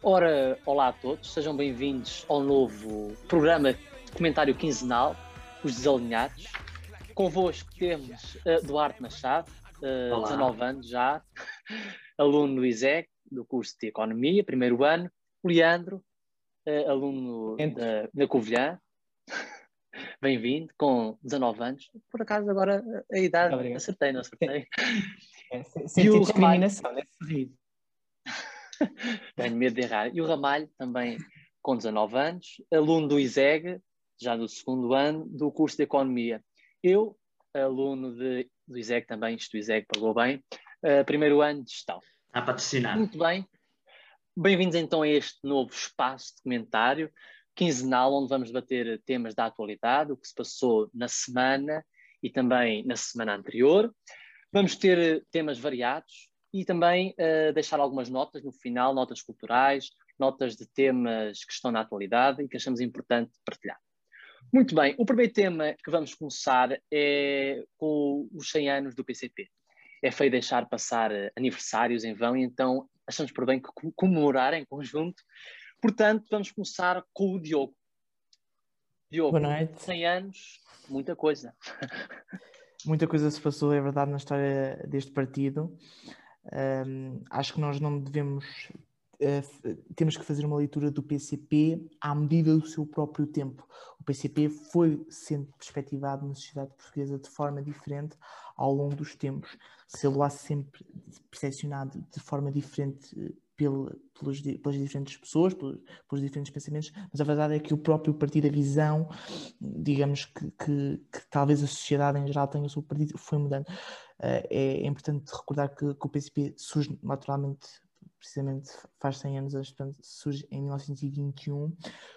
Ora, olá a todos, sejam bem-vindos ao novo programa de comentário quinzenal, Os Desalinhados. Convosco temos uh, Duarte Machado, uh, Olá. 19 anos já, aluno do ISEC, do curso de Economia, primeiro ano. Leandro, uh, aluno da, da Covilhã, bem-vindo, com 19 anos. Por acaso agora uh, a idade, Obrigado. acertei, não acertei? É, se- E Senti o discriminação nesse sorriso. Tenho medo de errar. E o Ramalho, também com 19 anos, aluno do ISEG, já do segundo ano, do curso de Economia. Eu, aluno de, do ISEG também, isto do ISEG pagou bem, eh, primeiro ano de gestão. Está a patrocinar. Muito bem. Bem-vindos então a este novo espaço de comentário quinzenal, onde vamos debater temas da atualidade, o que se passou na semana e também na semana anterior. Vamos ter eh, temas variados e também eh, deixar algumas notas no final, notas culturais, notas de temas que estão na atualidade e que achamos importante partilhar. Muito bem, o primeiro tema que vamos começar é com os 100 anos do PCP. É feio deixar passar eh, aniversários em vão e então achamos por bem comemorar em conjunto. Portanto, vamos começar com o Diogo. Diogo, Boa noite. 100 anos, muita coisa. Muita coisa se passou, é verdade, na história deste partido. Ahm, acho que nós não devemos. f- temos que fazer uma leitura do PCP à medida do seu próprio tempo. O PCP foi sendo perspectivado na sociedade portuguesa de forma diferente ao longo dos tempos. Sê-lo-á sempre percepcionado de forma diferente pela- pelos pelas diferentes pessoas, pelos, pelos diferentes pensamentos, mas a verdade é que o próprio partido, a visão, digamos que, que- que talvez a sociedade em geral tenha o seu partido, foi mudando. Eh, é, é importante recordar que, que o PCP surge naturalmente, precisamente faz 100 anos, portanto, surge em 1921,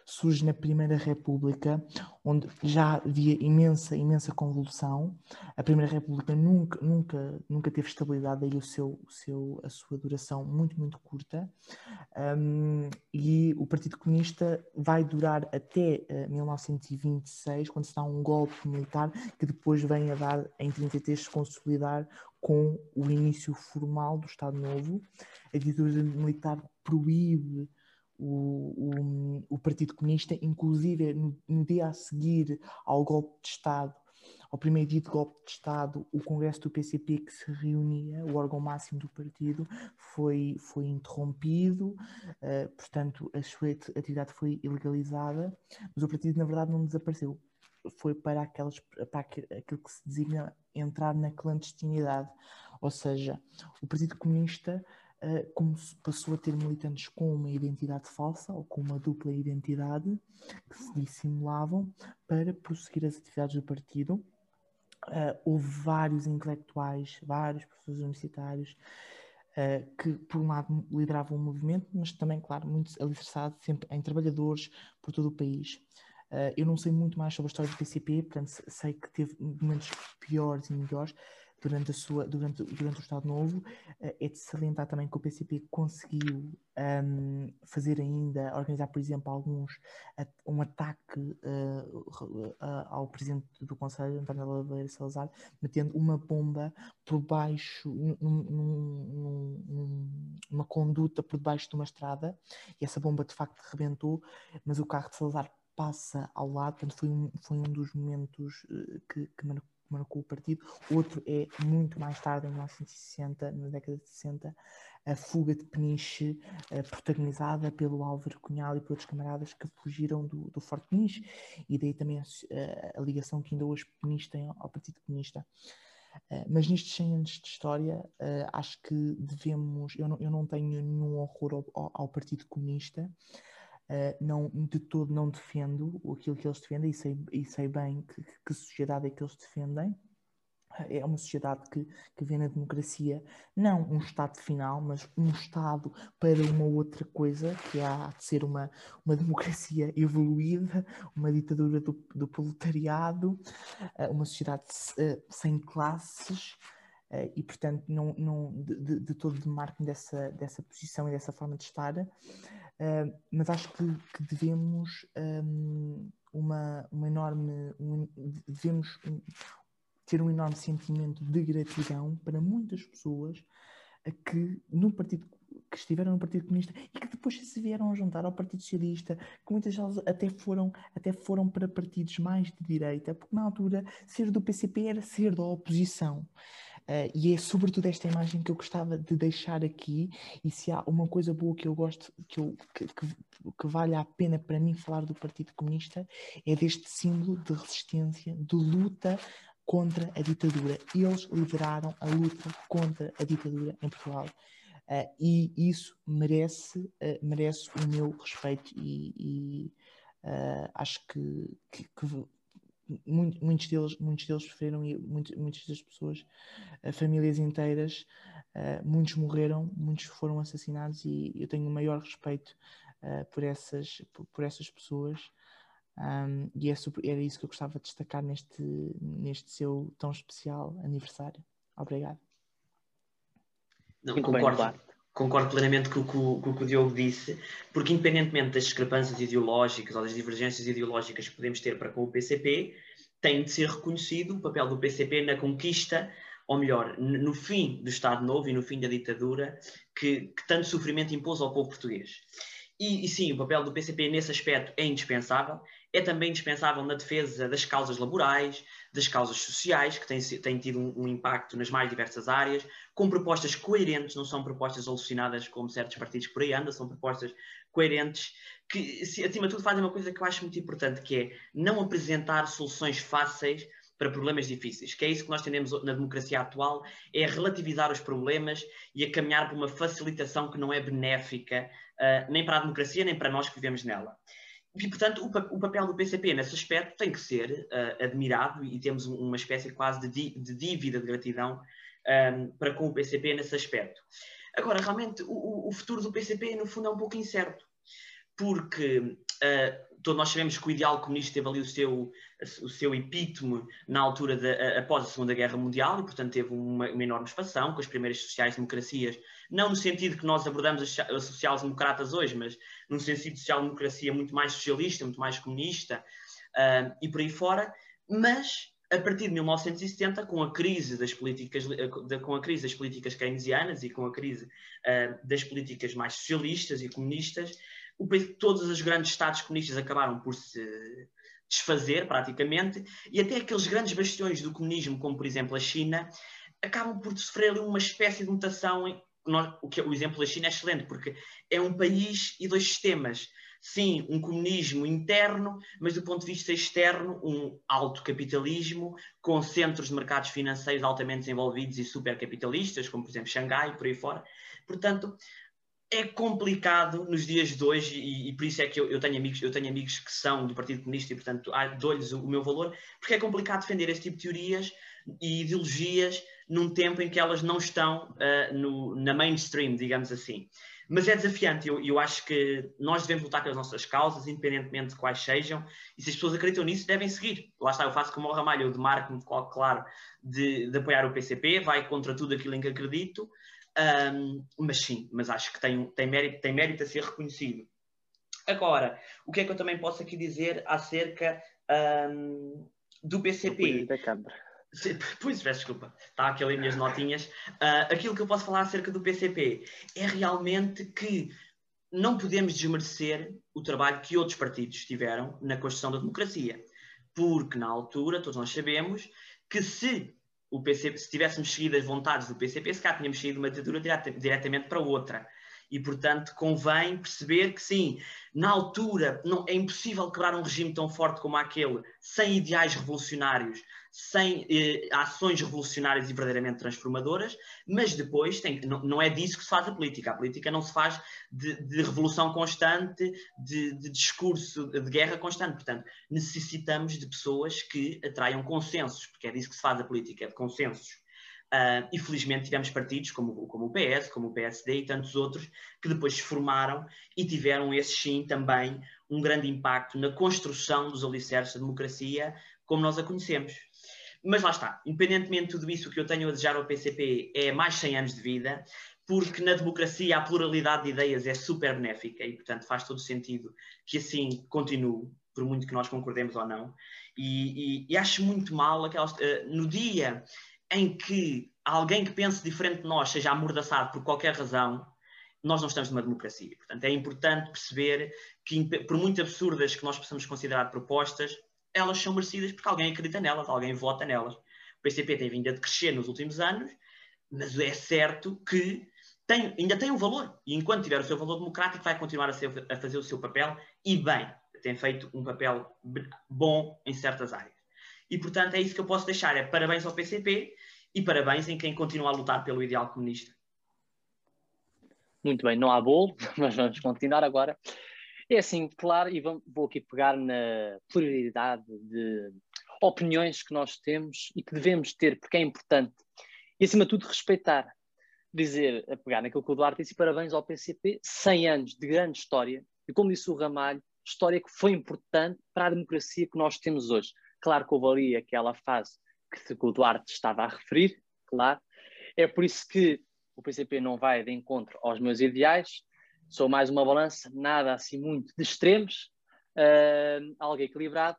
surge na Primeira República, onde já havia imensa, imensa convulsão. A Primeira República nunca, nunca, nunca teve estabilidade, daí o seu, o seu, a sua duração muito, muito curta. Um, e o Partido Comunista vai durar até eh, 1926, quando se dá um golpe militar, que depois vem a dar, em 33, se consolidar com o início formal do Estado Novo. A ditadura militar proíbe o, o, o Partido Comunista, inclusive no, no dia a seguir ao golpe de Estado, ao primeiro dia de golpe de Estado, o Congresso do PCP que se reunia, o órgão máximo do partido, foi, foi interrompido, eh, portanto a sua ati- atividade foi ilegalizada, mas o partido na verdade não desapareceu. Foi para, aquelas, para aqu- aquilo que se designa entrar na clandestinidade. Ou seja, o Partido Comunista eh, como passou a ter militantes com uma identidade falsa ou com uma dupla identidade que se dissimulavam para prosseguir as atividades do partido. Uh, houve vários intelectuais, vários professores universitários uh, que, por um lado, lideravam o movimento, mas também, claro, muito alicerçado sempre em trabalhadores por todo o país. Uh, eu não sei muito mais sobre a história do PCP, portanto, se- sei que teve momentos piores e melhores durante, a sua, durante, durante o Estado Novo. Uh, é de salientar também que o PCP conseguiu um, fazer ainda, organizar, por exemplo, alguns um ataque uh, ao presidente do Conselho, António Oliveira Salazar, metendo uma bomba por baixo, num- num- num- conduta por debaixo de uma estrada, e essa bomba de facto rebentou, mas o carro de Salazar passa ao lado, portanto foi um, foi um dos momentos uh, que, que mar- marcou o partido. Outro é muito mais tarde, em 1960, na década de 60, a fuga de Peniche, eh, protagonizada pelo Álvaro Cunhal e por outros camaradas que fugiram do, do Forte Peniche, e daí também a, eh, a ligação que ainda hoje Peniche tem ao, Partido Comunista. Eh, mas nestes 100 anos de história, eh, acho que devemos. Eu não, eu não tenho nenhum horror ao- ao Partido Comunista, eh, não, de todo não defendo aquilo que eles defendem e sei, e sei bem que, que sociedade é que eles defendem. É uma sociedade que, que vê na democracia não um Estado final, mas um Estado para uma outra coisa, que há de ser uma, uma democracia evoluída, uma ditadura do, do proletariado, eh, uma sociedade eh, sem classes, e portanto não, não de, de, de todo demarco dessa, dessa posição e dessa forma de estar, mas acho que, que devemos ehm, uma, uma enorme. Um, devemos ter um enorme sentimento de gratidão para muitas pessoas que no partido que estiveram no Partido Comunista e que depois se vieram juntar ao Partido Socialista, que muitas delas até foram, até foram para partidos mais de direita, porque na altura ser do PCP era ser da oposição. Uh, e é sobretudo esta imagem que eu gostava de deixar aqui. E se há uma coisa boa que eu gosto, que, eu, que, que, que vale a pena para mim falar do Partido Comunista, é deste símbolo de resistência, de luta contra a ditadura. Eles lideraram a luta contra a ditadura em Portugal. Uh, e isso merece, uh, merece o meu respeito e, e uh, acho que, que, que muitos, deles, muitos deles sofreram e muitos, muitas das pessoas, famílias inteiras, muitos morreram, muitos foram assassinados e eu tenho o maior respeito por, essas, por, por essas pessoas um, e é super, era isso que eu gostava de destacar neste, neste seu tão especial aniversário. Obrigado. Não, concordo, concordo plenamente com, com, com, o que o Diogo disse, porque independentemente das discrepâncias ideológicas ou das divergências ideológicas que podemos ter para com o PCP, tem de ser reconhecido o papel do PCP na conquista, ou melhor, no fim do Estado Novo e no fim da ditadura que, que tanto sofrimento impôs ao povo português. E, e, sim, o papel do PCP nesse aspecto é indispensável é também indispensável na defesa das causas laborais, das causas sociais, que têm, têm tido um, um, impacto nas mais diversas áreas, com propostas coerentes, não são propostas alucinadas como certos partidos por aí andam, são propostas coerentes, que, acima de tudo, fazem uma coisa que eu acho muito importante, que é não apresentar soluções fáceis para problemas difíceis, que é isso que nós temos na democracia atual, é relativizar os problemas e a caminhar para uma facilitação que não é benéfica uh, nem para a democracia, nem para nós que vivemos nela. E, portanto, o, papel do PCP nesse aspecto tem que ser uh, admirado e temos uma espécie quase de, de dívida de gratidão um, ehm, para com o PCP nesse aspecto. Agora, realmente, o, o, futuro do PCP, no fundo, é um pouco incerto, porque uh, todos nós sabemos que o ideal comunista teve ali o seu, o seu epítome na altura de, após a Segunda Guerra Mundial e, portanto, teve uma, uma enorme expansão com as primeiras sociais-democracias, não no sentido que nós abordamos as sociais-democratas hoje, mas num sentido de social-democracia muito mais socialista, muito mais comunista uh, e por aí fora, mas a partir de 1970, com a crise das políticas, com a crise das políticas keynesianas e com a crise uh, das políticas mais socialistas e comunistas, o, todos os grandes estados comunistas acabaram por se desfazer praticamente, e até aqueles grandes bastiões do comunismo, como por exemplo a China, acabam por sofrer uma espécie de mutação. O, que, o exemplo da China é excelente, porque é um país e dois sistemas. Sim, um comunismo interno, mas do ponto de vista externo, um alto capitalismo, com centros de mercados financeiros altamente desenvolvidos e supercapitalistas, como por exemplo Xangai por aí fora. Portanto, é complicado nos dias de hoje e, e por isso é que eu, eu, tenho amigos, eu tenho amigos que são do Partido Comunista e, portanto, dou-lhes o, o, meu valor, porque é complicado defender esse tipo de teorias e ideologias num tempo em que elas não estão uh, no, na mainstream, digamos assim. Mas é desafiante, eu, eu acho que nós devemos lutar pelas nossas causas, independentemente de quais sejam, e se as pessoas acreditam nisso, devem seguir. Lá está, eu faço como o Ramalho, eu demarco-me, claro, de, de apoiar o PCP, vai contra tudo aquilo em que acredito, um, mas sim, mas acho que tem, tem, mérito, tem mérito a ser reconhecido. Agora, o que é que eu também posso aqui dizer acerca um, do PCP? Da Câmara. Pois, peço desculpa, está aqui ali minhas notinhas. Uh, aquilo que eu posso falar acerca do PCP é realmente que não podemos desmerecer o trabalho que outros partidos tiveram na construção da democracia. Porque, na altura, todos nós sabemos que se o PCP, se tivéssemos seguido as vontades do PCP, se cá tínhamos de uma ditadura direta, diretamente para outra. E, portanto, convém perceber que, sim, na altura não, é impossível quebrar um regime tão forte como aquele sem ideais revolucionários, sem eh, ações revolucionárias e verdadeiramente transformadoras, mas depois tem, não, não, é disso que se faz a política. A política não se faz de, de revolução constante, de, de, discurso de guerra constante. Portanto, necessitamos de pessoas que atraiam consensos, porque é disso que se faz a política, é de consensos. Uh, e felizmente tivemos partidos como, como o PS, como o PSD e tantos outros que depois se formaram e tiveram, esse sim, também um grande impacto na construção dos alicerces da democracia como nós a conhecemos. Mas lá está, independentemente de tudo isso, o que eu tenho a desejar ao PCP é mais 100 anos de vida, porque na democracia a pluralidade de ideias é super benéfica e, portanto, faz todo sentido que assim continue. por muito que nós concordemos ou não. E, e, e acho muito mal aquelas, uh, no dia em que alguém que pense diferente de nós seja amordaçado por qualquer razão, nós não estamos numa democracia. Portanto, é importante perceber que, por muito absurdas que nós possamos considerar propostas, elas são merecidas porque alguém acredita nelas, alguém vota nelas. O PCP tem vindo a crescer nos últimos anos, mas é certo que tem, ainda tem um valor. E enquanto tiver o seu valor democrático, vai continuar a, ser, a fazer o seu papel e bem. Tem feito um papel bom em certas áreas. E, portanto, é isso que eu posso deixar. É parabéns ao PCP e parabéns em quem continua a lutar pelo ideal comunista. Muito bem, não há bolo, mas vamos continuar agora. É assim, claro, e vou aqui pegar na pluralidade de opiniões que nós temos e que devemos ter, porque é importante. E, acima de tudo, respeitar. Dizer, a pegar naquilo que o Duarte disse, parabéns ao PCP, 100 anos de grande história, e como disse o Ramalho, história que foi importante para a democracia que nós temos hoje. Claro que houve ali aquela fase que o Duarte estava a referir, claro. É por isso que o PCP não vai de encontro aos meus ideais, sou mais uma balança, nada assim muito de extremos, uh, algo equilibrado,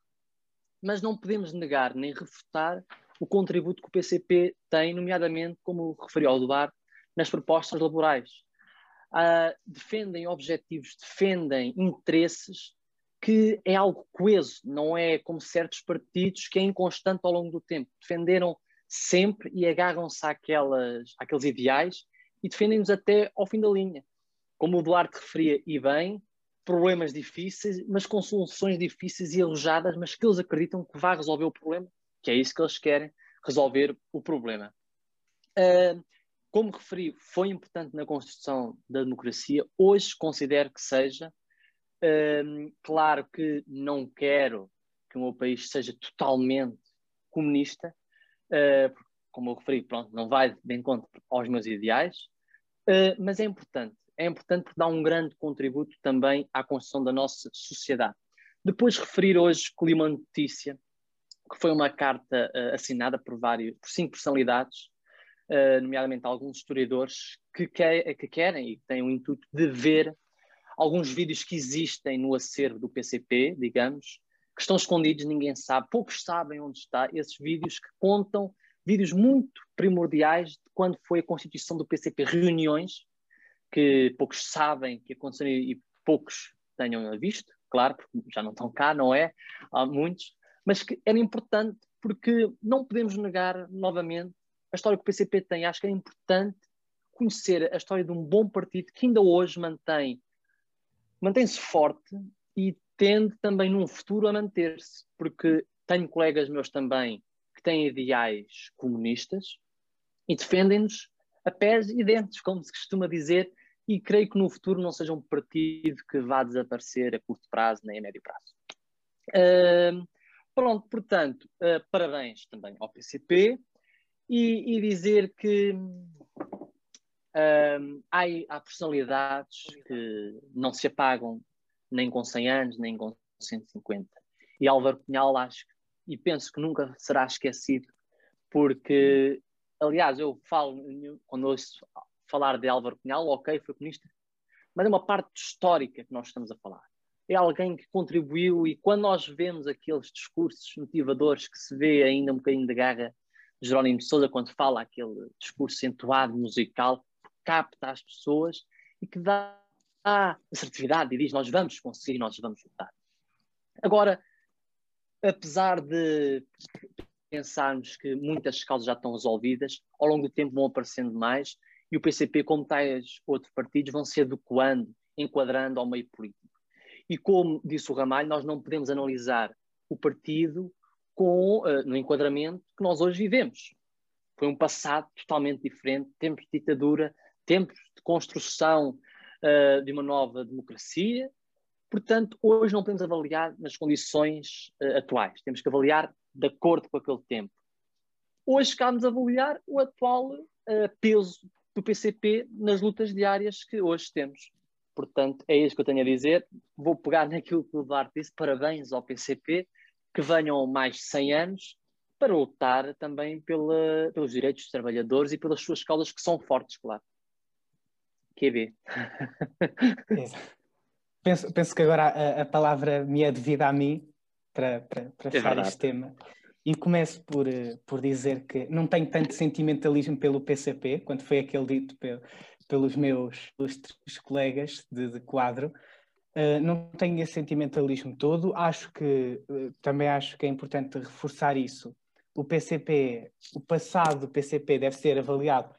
mas não podemos negar nem refutar o contributo que o PCP tem, nomeadamente, como referiu ao Duarte, nas propostas laborais. Uh, defendem objetivos, defendem interesses que é algo coeso, não é como certos partidos que é inconstante ao longo do tempo. Defenderam sempre e agarram-se àquelas, àqueles ideais e defendem-nos até ao fim da linha. Como o Duarte referia, e bem, problemas difíceis, mas com soluções difíceis e alojadas, mas que eles acreditam que vai resolver o problema, que é isso que eles querem, resolver o problema. Uh, como referi, foi importante na construção da democracia, hoje considero que seja. Uh, claro que não quero que o meu país seja totalmente comunista, uh, como eu referi, pronto, não vai de encontro aos meus ideais, uh, mas é importante é importante porque dá um grande contributo também à construção da nossa sociedade. Depois referir hoje que li uma notícia que foi uma carta uh, assinada por vários, por cinco personalidades, nomeadamente alguns historiadores que, que, que, querem e têm o intuito de ver alguns vídeos que existem no acervo do PCP, digamos, que estão escondidos, ninguém sabe, poucos sabem onde está, esses vídeos que contam vídeos muito primordiais de quando foi a constituição do PCP, reuniões que poucos sabem que aconteceu e poucos tenham visto, claro, porque já não estão cá, não é? Há muitos, mas que era importante porque não podemos negar novamente a história que o PCP tem. Acho que é importante conhecer a história de um bom partido que ainda hoje mantém mantém-se forte e tende também num futuro a manter-se, porque tenho colegas meus também que têm ideais comunistas e defendem-nos a pés e dentes, como se costuma dizer, e creio que no futuro não seja um partido que vá desaparecer a curto prazo nem a médio prazo. Uh, pronto, portanto, uh, parabéns também ao PCP e, e dizer que uh, há, há personalidades que não se apagam nem com 100 anos, nem com 150. E Álvaro Cunhal, acho e penso que nunca será esquecido, porque, aliás, eu falo, quando ouço falar de Álvaro Cunhal, ok, foi comunista, mas é uma parte histórica que nós estamos a falar. É alguém que contribuiu e quando nós vemos aqueles discursos motivadores que se vê ainda um bocadinho de garra de Jerónimo de quando fala aquele discurso entoado, musical, capta as pessoas e que dá assertividade e diz nós vamos conseguir, nós vamos lutar. Agora, apesar de pensarmos que muitas causas já estão resolvidas, ao longo do tempo vão aparecendo mais, e o PCP, como tais outros partidos, vão se adequando, enquadrando ao meio político. E como disse o Ramalho, nós não podemos analisar o partido com, uh, no enquadramento que nós hoje vivemos. Foi um passado totalmente diferente, tempos de ditadura, tempos de construção uh, de uma nova democracia. Portanto, hoje não podemos avaliar nas condições uh, atuais, temos que avaliar de acordo com aquele tempo. Hoje cabe-nos avaliar o atual peso do PCP nas lutas diárias que hoje temos. Portanto, é isso que eu tenho a dizer. Vou pegar naquilo que o Duarte disse. Parabéns ao PCP, que venham mais de 100 anos para lutar também pela, pelos direitos dos trabalhadores e pelas suas causas que são fortes, claro. QB. penso, penso que agora a, a, palavra me é devida a mim para, para, para é fechar este tema. E começo por, eh, por dizer que não tenho tanto sentimentalismo pelo PCP, quanto foi aquele dito pe, pelos meus ilustres colegas de, de quadro. Uh, não tenho esse sentimentalismo todo. Acho que uh, também acho que é importante reforçar isso. O PCP, o passado do PCP deve ser avaliado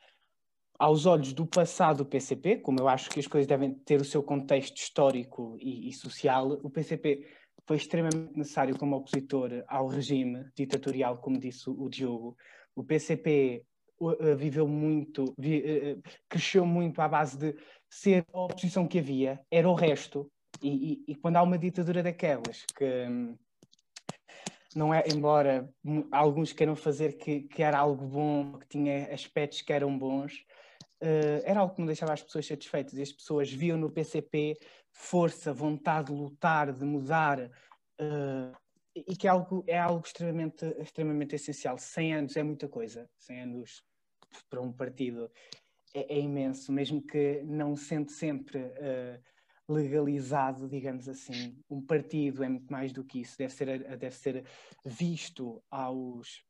aos olhos do passado do PCP, como eu acho que as coisas devem ter o seu contexto histórico e, e social. O PCP foi extremamente necessário como opositor ao regime ditatorial, como disse o Diogo. O PCP uh, viveu muito, vi, uh, cresceu muito à base de ser a oposição que havia, era o resto. E, e, e quando há uma ditadura daquelas que um, não é, embora alguns queiram fazer que, que era algo bom, que tinha aspectos que eram bons, era algo que não deixava as pessoas satisfeitas. As pessoas viam no PCP força, vontade de lutar, de mudar, uh, e que é algo, é algo extremamente, extremamente essencial. 100 anos é muita coisa, 100 anos para um partido é, é imenso, mesmo que não sente sempre uh, legalizado, digamos assim. Um partido é muito mais do que isso, deve ser, deve ser visto aos,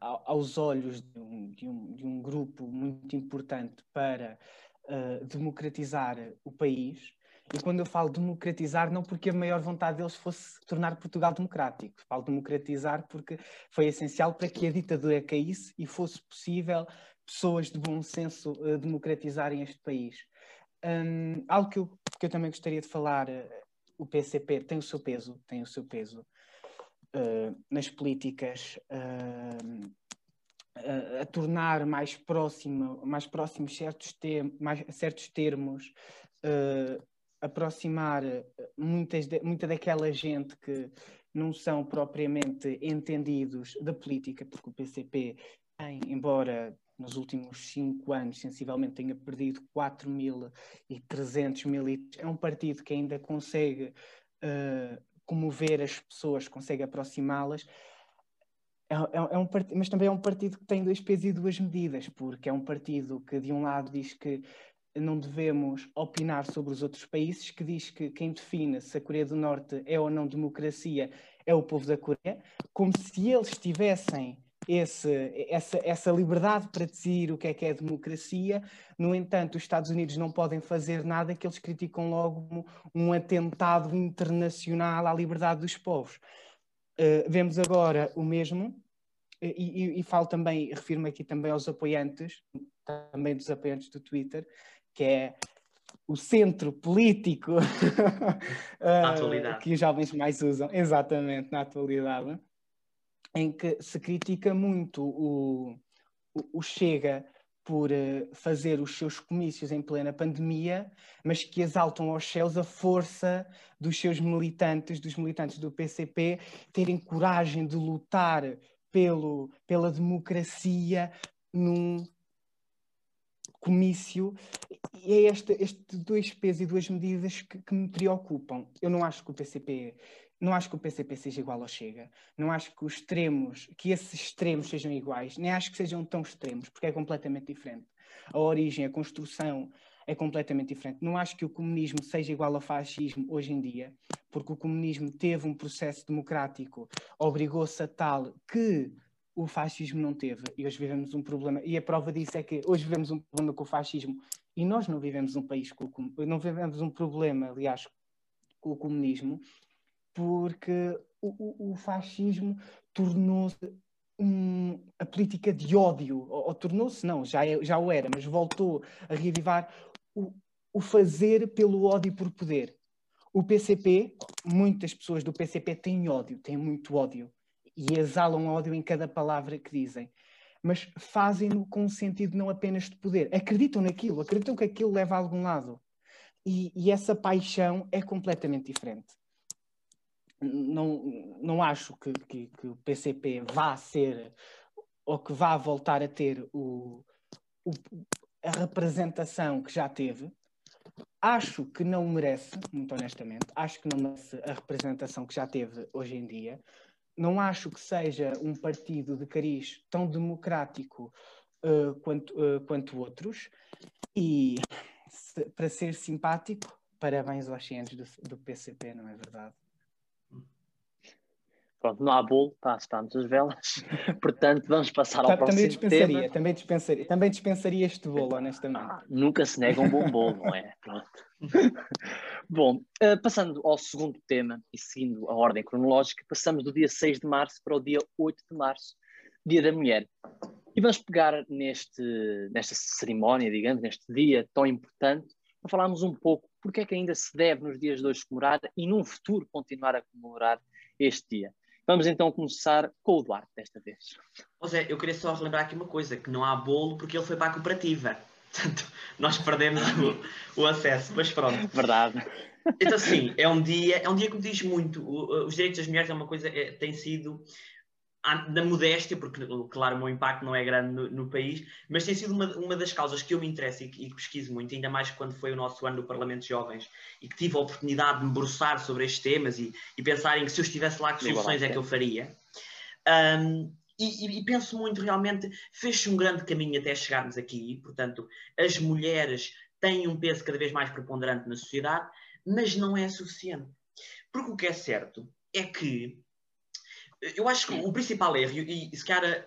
aos olhos de um, de um, de um grupo muito importante para uh, democratizar o país e quando eu falo democratizar, não porque a maior vontade deles fosse tornar Portugal democrático. Falo democratizar porque foi essencial para que a ditadura caísse e fosse possível pessoas de bom senso uh, democratizarem este país. Um, algo que eu, que eu, também gostaria de falar, uh, o PCP tem o seu peso, tem o seu peso uh, nas políticas a tornar mais próximo, mais próximos certos, tem, mais, certos termos uh, aproximar eh, muitas de, muita daquela gente que não são propriamente entendidos da política, porque o PCP tem, embora nos últimos cinco anos sensivelmente tenha perdido 4.300 militantes, é um partido que ainda consegue uh, comover as pessoas, consegue aproximá-las, é, é, é um part... mas também é um partido que tem dois pesos e duas medidas, porque é um partido que de um lado diz que não devemos opinar sobre os outros países, que diz que quem define se a Coreia do Norte é ou não democracia é o povo da Coreia, como se eles tivessem esse, essa, essa liberdade para decidir o que é que é democracia. No entanto, os Estados Unidos não podem fazer nada que eles criticam logo como um atentado internacional à liberdade dos povos. Uh, vemos agora o mesmo, e, e, e falo também, refiro-me aqui também aos apoiantes, também dos apoiantes do Twitter, que é o centro político uh, que os jovens mais usam, exatamente, na atualidade, em que se critica muito o, o, Chega por uh, fazer os seus comícios em plena pandemia, mas que exaltam aos céus a força dos seus militantes, dos militantes do PCP, terem coragem de lutar pelo, pela democracia num comício, e é este, este dois pesos e duas medidas que, que, me preocupam. Eu não acho que o PCP não acho que o PCP seja igual ao Chega, não acho que os extremos, que esses extremos sejam iguais, nem acho que sejam tão extremos, porque é completamente diferente. A origem, a construção é completamente diferente. Não acho que o comunismo seja igual ao fascismo hoje em dia, porque o comunismo teve um processo democrático, obrigou-se a tal que o fascismo não teve. E hoje vivemos um problema. E a prova disso é que hoje vivemos um problema com o fascismo e nós não vivemos um país com o, não vivemos um problema, aliás, com o comunismo, porque o, o, o fascismo tornou-se um, a política de ódio, ou, ou tornou-se, não, já, é, já o era, mas voltou a revivar o, o fazer pelo ódio por poder. O PCP, muitas pessoas do PCP têm ódio, têm muito ódio e exalam ódio em cada palavra que dizem. Mas fazem-no com um sentido não apenas de poder. Acreditam naquilo, acreditam que aquilo leva a algum lado. E, e essa paixão é completamente diferente. Não, não acho que, que, que, o PCP vá ser ou que vá voltar a ter o, o, a representação que já teve. Acho que não merece, muito honestamente, acho que não merece a representação que já teve hoje em dia não acho que seja um partido de cariz tão democrático uh, quanto, uh, quanto outros, e se, para ser simpático, parabéns aos cientes do, do PCP, não é verdade? Pronto, não há bolo, tá, estamos as velas. Portanto, vamos passar ao também próximo dispensaria, tema. Também dispensaria, também dispensaria este bolo, honestamente. Ah, nunca se nega um bom bolo, não é? Pronto. Bom, uh, passando ao segundo tema e seguindo a ordem cronológica, passamos do dia 6 de março para o dia 8 de março, Dia da Mulher. E vamos pegar neste, nesta cerimónia, digamos, neste dia tão importante, para falarmos um pouco porque é que ainda se deve nos dias de hoje comemorar e num futuro continuar a comemorar este dia. Vamos então começar com o Duarte desta vez. José, eu queria só relembrar aqui uma coisa, que não há bolo porque ele foi para a cooperativa. Portanto, nós perdemos o, o acesso, mas pronto. Verdade. Então, sim, é um dia, é um dia que me diz muito. Os direitos das mulheres é uma coisa, é, tem sido na modéstia, porque claro o meu impacto não é grande no, no país, mas tem sido uma, uma, das causas que eu me interesso e que, e que, pesquiso muito, ainda mais quando foi o nosso ano do Parlamento de Jovens e que tive a oportunidade de me debruçar sobre estes temas e, e pensar em que se eu estivesse lá, que soluções é que eu faria. Um, e, e, penso muito realmente, fez-se um grande caminho até chegarmos aqui, portanto, as mulheres têm um peso cada vez mais preponderante na sociedade, mas não é suficiente. Porque o que é certo é que eu acho que o principal erro, e, e se calhar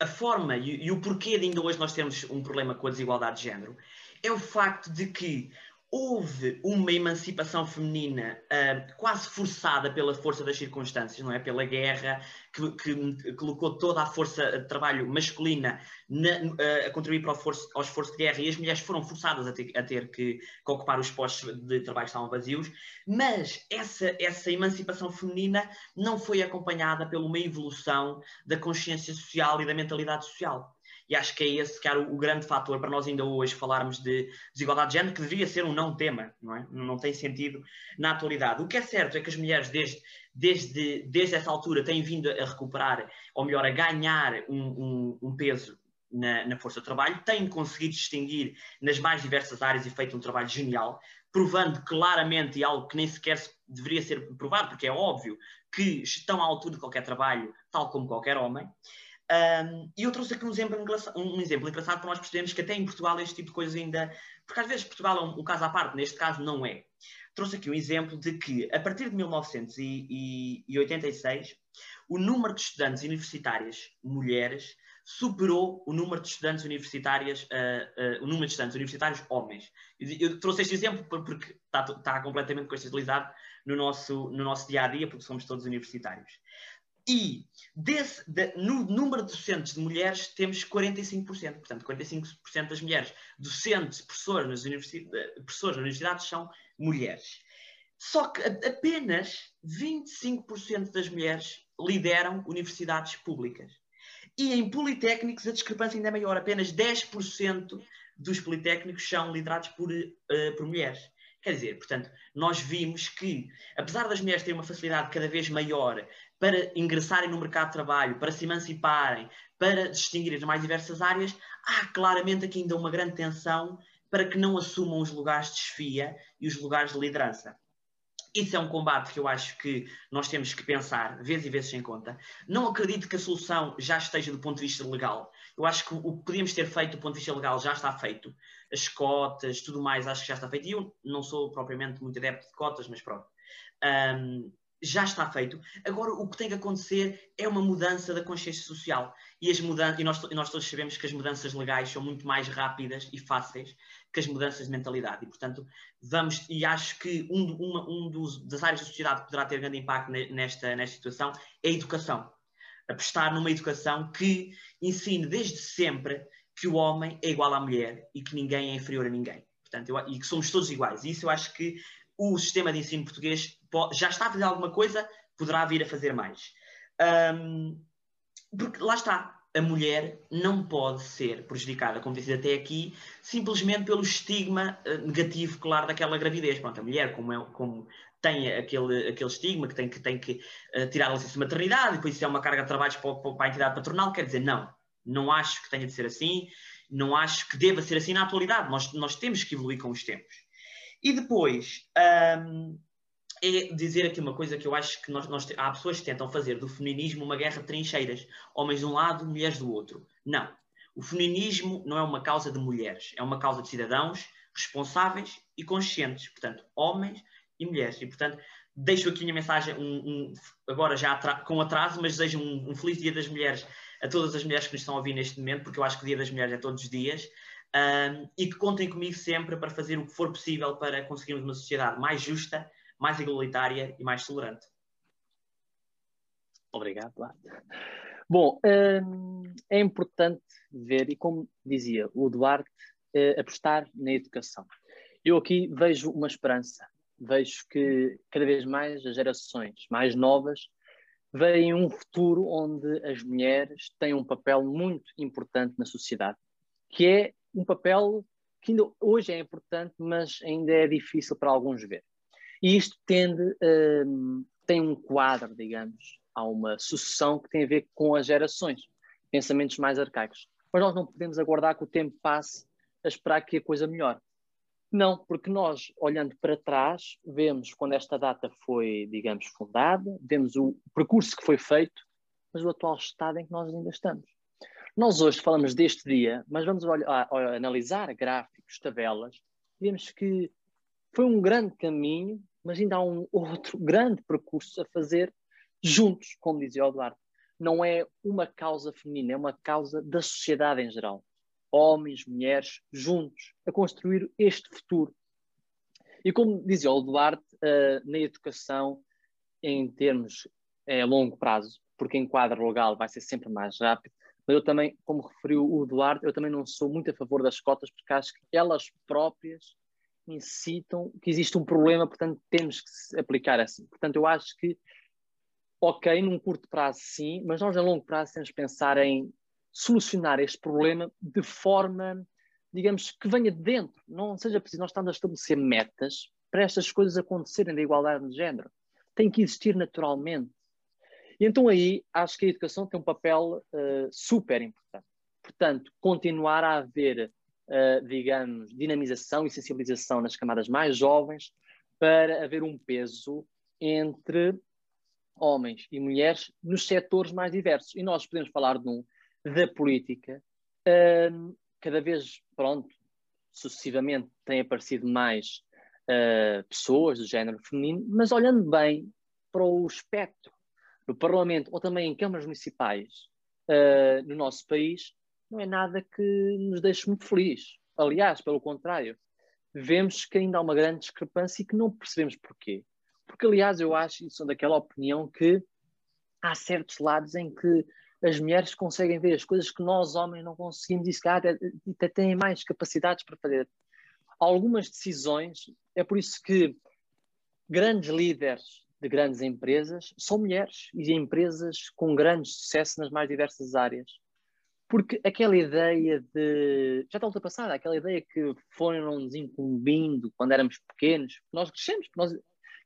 a, a forma e, e, o porquê de ainda hoje nós temos um problema com a desigualdade de género, é o facto de que houve uma emancipação feminina uh, quase forçada pela força das circunstâncias, não é? Pela guerra, que, que colocou toda a força de trabalho masculina na, uh, a contribuir para o, forço, ao esforço de guerra e as mulheres foram forçadas a ter, a ter que, que, ocupar os postos de trabalho que estavam vazios, mas essa, essa emancipação feminina não foi acompanhada por uma evolução da consciência social e da mentalidade social. E acho que é esse, cara, o, o grande fator para nós ainda hoje falarmos de desigualdade de género, que deveria ser um não tema, não é? Não tem sentido na atualidade. O que é certo é que as mulheres, desde, desde, desde essa altura, têm vindo a recuperar, ou melhor, a ganhar um, um, um peso na, na, força de trabalho, têm conseguido distinguir nas mais diversas áreas e feito um trabalho genial, provando claramente, algo que nem sequer deveria ser provado, porque é óbvio, que estão à altura de qualquer trabalho, tal como qualquer homem. Um, e eu trouxe aqui um exemplo, um exemplo engraçado para nós percebermos que até em Portugal este tipo de coisa ainda. Porque às vezes Portugal é um, um, caso à parte, neste caso não é. Trouxe aqui um exemplo de que, a partir de 1986, o número de estudantes universitárias mulheres superou o número de estudantes universitárias, uh, uh, o número de estudantes universitários homens. Eu trouxe este exemplo porque está, está completamente contextualizado no nosso, no nosso dia a dia, porque somos todos universitários. E desse, de, no número de docentes de mulheres temos 45%. Portanto, 45% das mulheres docentes, professoras nas, universidades, professoras nas universidades são mulheres. Só que apenas 25% das mulheres lideram universidades públicas. E em politécnicos a discrepância ainda é maior. Apenas 10% dos politécnicos são liderados por, uh, por mulheres. Quer dizer, portanto, nós vimos que, apesar das mulheres terem uma facilidade cada vez maior para ingressarem no mercado de trabalho, para se emanciparem, para distinguirem as mais diversas áreas, há claramente aqui ainda uma grande tensão para que não assumam os lugares de desfia e os lugares de liderança. Isso é um combate que eu acho que nós temos que pensar, vezes e vezes em conta. Não acredito que a solução já esteja do ponto de vista legal. Eu acho que o que podíamos ter feito do ponto de vista legal já está feito. As cotas, tudo mais, acho que já está feito. E eu não sou propriamente muito adepto de cotas, mas pronto. Um, já está feito. Agora, o que tem que acontecer é uma mudança da consciência social. E, as mudan e, nós, nós todos sabemos que as mudanças legais são muito mais rápidas e fáceis que as mudanças de mentalidade. E, portanto, vamos. E acho que um, uma um dos, das áreas da sociedade que poderá ter grande impacto nesta, nesta situação é a educação. Apostar numa educação que ensine desde sempre que o homem é igual à mulher e que ninguém é inferior a ninguém. Portanto, eu, e que somos todos iguais. E isso eu acho que o sistema de ensino português já está a fazer alguma coisa, poderá vir a fazer mais. Um, porque lá está, a mulher não pode ser prejudicada, como disse até aqui, simplesmente pelo estigma uh, negativo, claro, daquela gravidez. Pronto, a mulher, como, é, como tem aquele, aquele estigma que tem que, tem que uh, tirar a licença de maternidade, e depois isso é uma carga de trabalhos para, para a entidade patronal, quer dizer, não, não acho que tenha de ser assim, não acho que deva ser assim na atualidade. Nós, nós temos que evoluir com os tempos. E depois, um, é dizer aqui uma coisa que eu acho que nós, nós, há pessoas que tentam fazer do feminismo uma guerra de trincheiras, homens de um lado, mulheres do outro. Não. O feminismo não é uma causa de mulheres, é uma causa de cidadãos, responsáveis e conscientes, portanto, homens e mulheres. E, portanto, deixo aqui a minha mensagem, um, um, agora já com atraso, mas desejo um, um, feliz Dia das Mulheres a todas as mulheres que nos estão a ouvir neste momento, porque eu acho que o Dia das Mulheres é todos os dias, um, e que contem comigo sempre para fazer o que for possível para conseguirmos uma sociedade mais justa, mais igualitária e mais tolerante. Obrigado, Duarte. Bom, é importante ver, e como dizia o Duarte, eh, apostar na educação. Eu aqui vejo uma esperança, vejo que cada vez mais as gerações mais novas veem um futuro onde as mulheres têm um papel muito importante na sociedade, que é um papel que ainda hoje é importante, mas ainda é difícil para alguns ver. E isto tende, um, tem um quadro, digamos, há uma sucessão que tem a ver com as gerações, pensamentos mais arcaicos. Mas nós não podemos aguardar que o tempo passe a esperar que a coisa melhore. Não, porque nós, olhando para trás, vemos quando esta data foi, digamos, fundada, vemos o percurso que foi feito, mas o atual estado em que nós ainda estamos. Nós hoje falamos deste dia, mas vamos olhar, analisar gráficos, tabelas, vemos que foi um grande caminho, mas ainda há um outro grande percurso a fazer juntos, como dizia o Eduardo. Não é uma causa feminina, é uma causa da sociedade em geral homens, mulheres, juntos, a construir este futuro. E como dizia o Duarte, uh, na educação, em termos é, a longo prazo, porque em quadro legal vai ser sempre mais rápido, mas eu também, como referiu o Duarte, eu também não sou muito a favor das cotas, porque acho que elas próprias incitam que existe um problema, portanto temos que aplicar assim. Portanto, eu acho que, ok, num curto prazo sim, mas nós a longo prazo temos que pensar em solucionar este problema de forma, digamos, que venha de dentro. Não seja preciso nós estamos a estabelecer metas para estas coisas acontecerem da igualdade de género. Tem que existir naturalmente. E então aí acho que a educação tem um papel uh, super importante. Portanto, continuar a haver, uh, digamos, dinamização e sensibilização nas camadas mais jovens para haver um peso entre homens e mulheres nos setores mais diversos. E nós podemos falar de um da política, uh, cada vez, pronto, sucessivamente têm aparecido mais pessoas do género feminino, mas olhando bem para o espectro no Parlamento ou também em câmaras municipais uh, no nosso país, não é nada que nos deixe muito felizes. Aliás, pelo contrário, vemos que ainda há uma grande discrepância e que não percebemos porquê. Porque, aliás, eu acho, e sou daquela opinião, que há certos lados em que as mulheres conseguem ver as coisas que nós, homens, não conseguimos e se até têm mais capacidades para fazer. Algumas decisões, é por isso que grandes líderes de grandes empresas são mulheres e empresas com grande sucesso nas mais diversas áreas. Porque aquela ideia de. Já está ultrapassada, aquela ideia que foram-nos incumbindo quando éramos pequenos, nós crescemos, nós,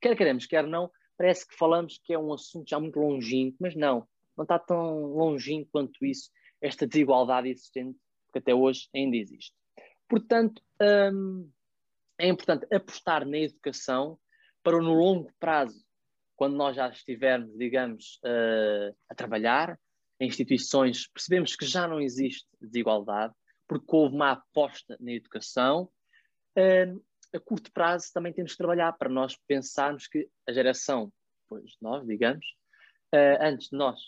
quer queremos, quer não, parece que falamos que é um assunto já muito longínquo, mas não não está tão longínquo quanto isso, esta desigualdade existente, que até hoje ainda existe. Portanto, hum, é importante apostar na educação para no longo prazo, quando nós já estivermos, digamos, uh, a trabalhar em instituições, percebemos que já não existe desigualdade, porque houve uma aposta na educação. Uh, a curto prazo também temos que trabalhar para nós pensarmos que a geração, pois nós, digamos, uh, antes de nós,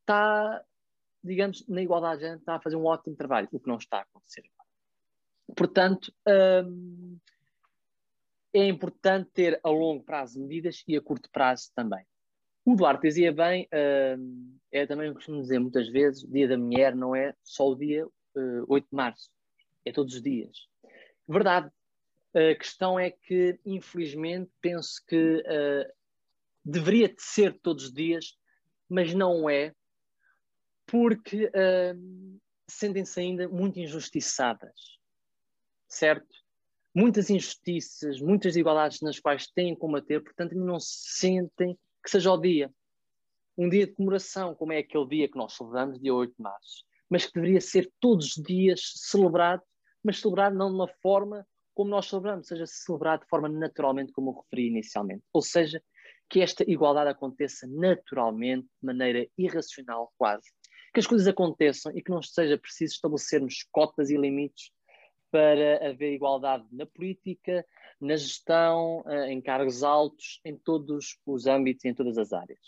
está, digamos, na igualdade de género, está a fazer um ótimo trabalho, o que não está a acontecer. Portanto, é importante ter a longo prazo medidas e a curto prazo também. O Duarte dizia bem, hum, é também o costumo dizer muitas vezes, o Dia da Mulher não é só o dia uh, 8 de março, é todos os dias. Verdade. A questão é que, infelizmente, penso que uh, deveria ser todos os dias mas não é, porque uh, sentem-se ainda muito injustiçadas, certo? Muitas injustiças, muitas desigualdades nas quais têm que combater, portanto, não se sentem que seja o dia. Um dia de comemoração, como é aquele dia que nós celebramos, dia 8 de março, mas que deveria ser todos os dias celebrado, mas celebrado não de uma forma como nós celebramos, seja celebrado de forma naturalmente, como eu referi inicialmente. Ou seja, que esta igualdade aconteça naturalmente, de maneira irracional quase. Que as coisas aconteçam e que não seja preciso estabelecermos cotas e limites para haver igualdade na política, na gestão, uh, em cargos altos, em todos os âmbitos e em todas as áreas.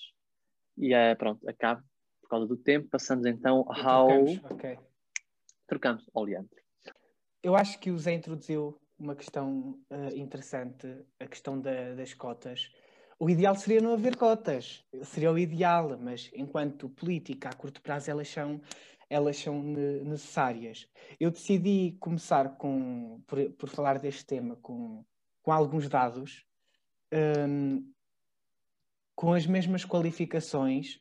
E uh, pronto, acabo por causa do tempo. Passamos então ao. Trocamos, ok. Trocamos ao Leandro. Eu acho que o Zé introduziu uma questão uh, interessante, a questão da, das cotas. O ideal seria não haver cotas, seria o ideal, mas enquanto política a curto prazo elas são, elas são necessárias. Eu decidi começar com, por, por falar deste tema com, com alguns dados, um, com as mesmas qualificações,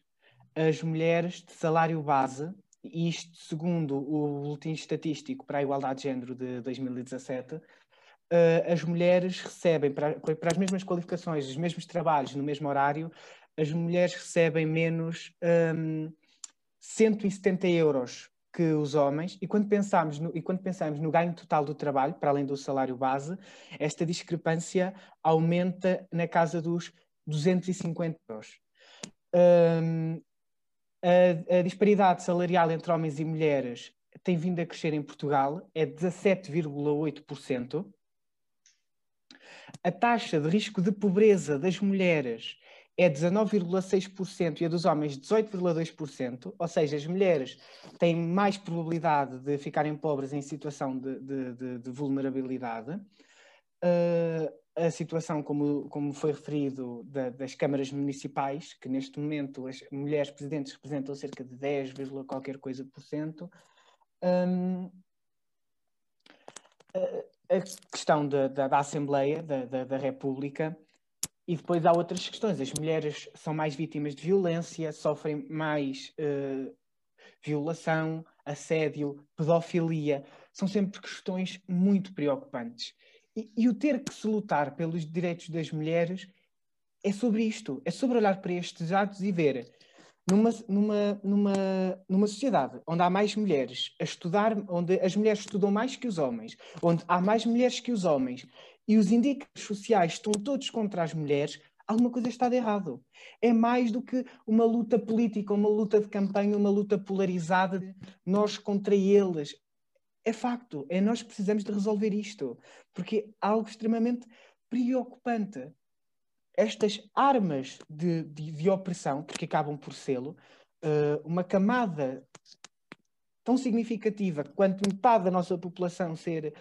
as mulheres de salário base, isto segundo o Boletim Estatístico para a Igualdade de Género de 2017, uh, as mulheres recebem, para, para, as mesmas qualificações, os mesmos trabalhos, no mesmo horário, as mulheres recebem menos um, 170 euros que os homens, e quando, pensamos no, e quando pensamos no ganho total do trabalho, para além do salário base, esta discrepância aumenta na casa dos 250 euros. Um, a, a, disparidade salarial entre homens e mulheres tem vindo a crescer em Portugal, é 17,8%. A taxa de risco de pobreza das mulheres é 19,6% e a dos homens 18,2%, ou seja, as mulheres têm mais probabilidade de ficarem pobres em situação de, de, de, de vulnerabilidade. Uh, a situação, como, como foi referido, da, das câmaras municipais, que neste momento as mulheres presidentes representam cerca de 10, qualquer coisa por cento. Um, a questão da, da, da Assembleia, da, da, República, e depois há outras questões. As mulheres são mais vítimas de violência, sofrem mais uh, violação, assédio, pedofilia. São sempre questões muito preocupantes. E, e o ter que se lutar pelos direitos das mulheres é sobre isto, é sobre olhar para estes dados e ver numa, numa, numa, numa sociedade onde há mais mulheres a estudar, onde as mulheres estudam mais que os homens, onde há mais mulheres que os homens e os indicadores sociais estão todos contra as mulheres, alguma coisa está de errado. É mais do que uma luta política, uma luta de campanha, uma luta polarizada de nós contra eles. É facto, é nós precisamos de resolver isto, porque é algo extremamente preocupante estas armas de, de, de opressão, porque acabam por sê-lo, uh, uma camada tão significativa quanto metade da nossa população ser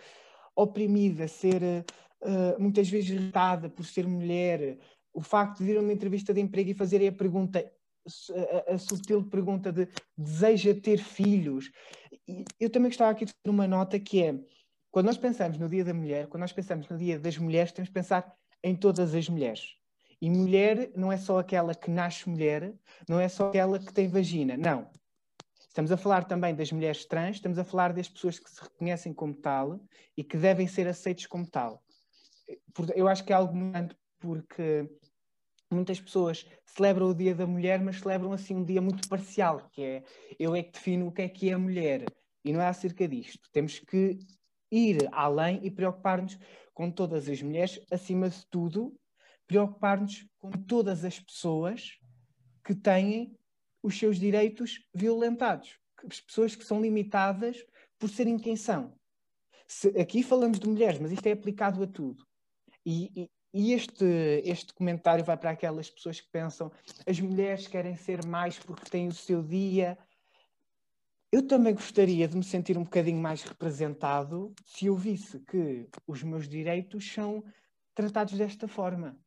oprimida, ser uh, muitas vezes irritada por ser mulher, o facto de ir a uma entrevista de emprego e fazerem a pergunta, a, a sutil pergunta de deseja ter filhos. E eu também gostava aqui de fazer uma nota que é, quando nós pensamos no Dia da Mulher, quando nós pensamos no Dia das Mulheres, temos que pensar em todas as mulheres. E mulher não é só aquela que nasce mulher, não é só aquela que tem vagina, não. Estamos a falar também das mulheres trans, estamos a falar das pessoas que se reconhecem como tal e que devem ser aceitos como tal. Eu acho que é algo muito porque muitas pessoas celebram o Dia da Mulher, mas celebram assim um dia muito parcial, que é eu é que defino o que é que é a mulher. E não é acerca disto. Temos que ir além e preocupar-nos com todas as mulheres, acima de tudo, preocupar-nos com todas as pessoas que têm os seus direitos violentados, as pessoas que são limitadas por serem quem são. Se, aqui falamos de mulheres, mas isto é aplicado a tudo. E, e, e este, este comentário vai para aquelas pessoas que pensam as mulheres querem ser mais porque têm o seu dia. Eu também gostaria de me sentir um bocadinho mais representado se eu visse que os meus direitos são tratados desta forma.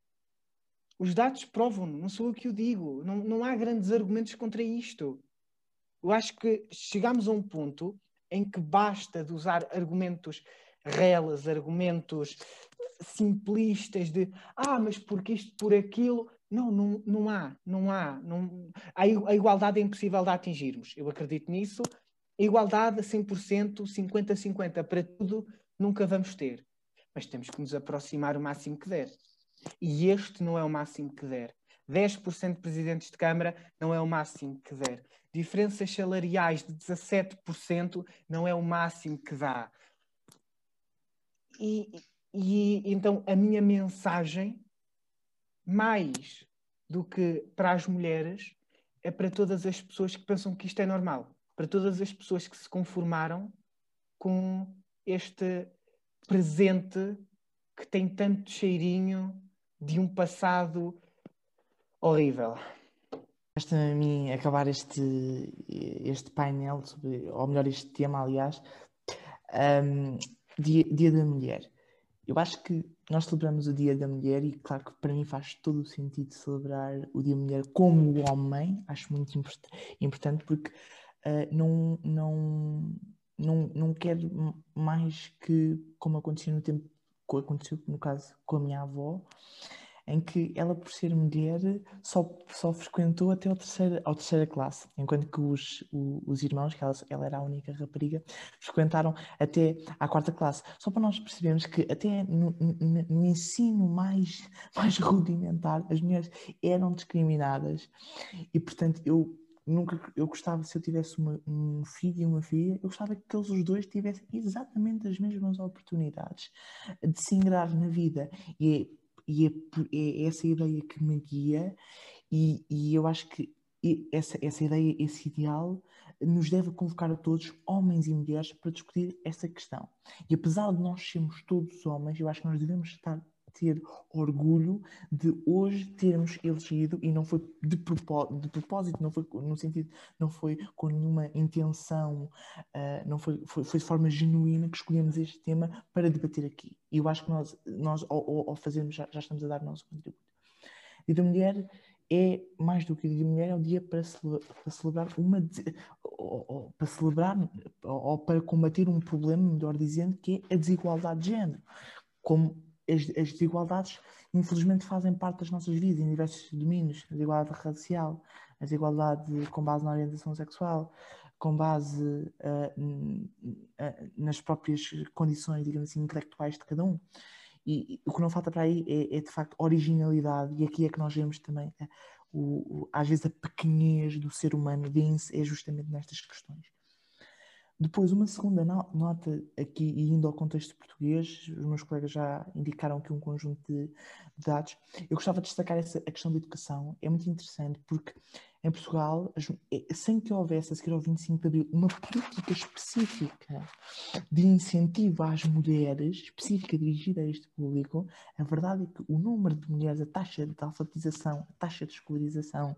Os dados provam, não sou eu que o digo. Não, não há grandes argumentos contra isto. Eu acho que chegamos a um ponto em que basta de usar argumentos reles, argumentos simplistas de ah, mas porque isto, por aquilo. Não, não, não há, não há. Não... A igualdade é impossível de atingirmos. Eu acredito nisso. A igualdade a 100%, 50-50 para tudo, nunca vamos ter. Mas temos que nos aproximar o máximo que der. E este não é o máximo que der. 10% de presidentes de Câmara não é o máximo que der. Diferenças salariais de 17% não é o máximo que dá. E, e então a minha mensagem, mais do que para as mulheres, é para todas as pessoas que pensam que isto é normal, para todas as pessoas que se conformaram com este presente que tem tanto cheirinho de um passado horrível. Esta a mim acabar este, este painel, sobre, ou melhor, este tema, aliás, um, dia, dia da Mulher. Eu acho que nós celebramos o Dia da Mulher e, claro, que para mim faz todo o sentido celebrar o Dia da Mulher como homem. Acho muito importante porque uh, não, não, não, não quero mais que, como aconteceu no tempo, aconteceu no caso com a minha avó, em que ela, por ser mulher, só, só frequentou até ao terceira, ao terceira classe, enquanto que os, os, os irmãos, que ela, ela, era a única rapariga, frequentaram até à quarta classe. Só para nós percebermos que até no, no, no ensino mais, mais rudimentar, as mulheres eram discriminadas e, portanto, eu nunca eu gostava se eu tivesse uma, um filho e uma filha eu gostava que eles os dois tivessem exatamente as mesmas oportunidades de se ingrar na vida e é e é, é essa ideia que me guia, e, e eu acho que essa, essa ideia, esse ideal, nos deve convocar a todos, homens e mulheres, para discutir essa questão. E apesar de nós sermos todos homens, eu acho que nós devemos estar ter orgulho de hoje termos elegido e não foi de, propósito, de propósito não foi no sentido, não foi com nenhuma intenção, uh, não foi, foi, foi, de forma genuína que escolhemos este tema para debater aqui. E eu acho que nós, nós ao, ao fazermos, já, já, estamos a dar o nosso contributo. Dia da Mulher é mais do que o Dia da Mulher, é o dia para, para celebrar uma ou, ou, para celebrar ou, ou para combater um problema, melhor dizendo, que é a desigualdade de género. Como as, as, desigualdades, infelizmente, fazem parte das nossas vidas em diversos domínios. A desigualdade racial, a desigualdade com base na orientação sexual, com base uh, nas próprias condições, digamos assim, intelectuais de cada um. E, e o que não falta para aí é, é, de facto originalidade, e aqui é que nós vemos também, uh, o, o, às vezes, a pequenez do ser humano vence é justamente nestas questões. Depois, uma segunda nota aqui, indo ao contexto português, os meus colegas já indicaram aqui um conjunto de, de dados. Eu gostava de destacar essa, a questão da educação. É muito interessante porque em Portugal, é, sem que houvesse, a seguir ao 25 de Abril, uma política específica de incentivo às mulheres, específica dirigida a este público, a verdade é que o número de mulheres, a taxa de alfabetização, a taxa de escolarização,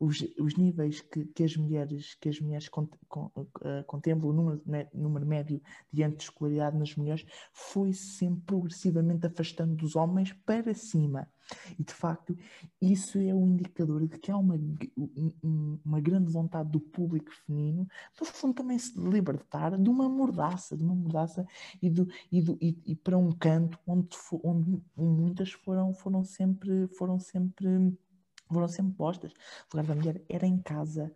os, os níveis que, que, as mulheres, que as mulheres cont, con, uh, contemplam, o número, número médio de escolaridade nas mulheres, foi sempre progressivamente afastando dos homens para cima. E de facto, isso é um indicador de que há uma, uma grande vontade do público feminino, no fundo, também se libertar de uma mordaça, de uma mordaça e, do, e, do, e, e para um canto onde, onde muitas foram, foram sempre. Foram sempre foram sempre postas. O lugar da mulher era em casa.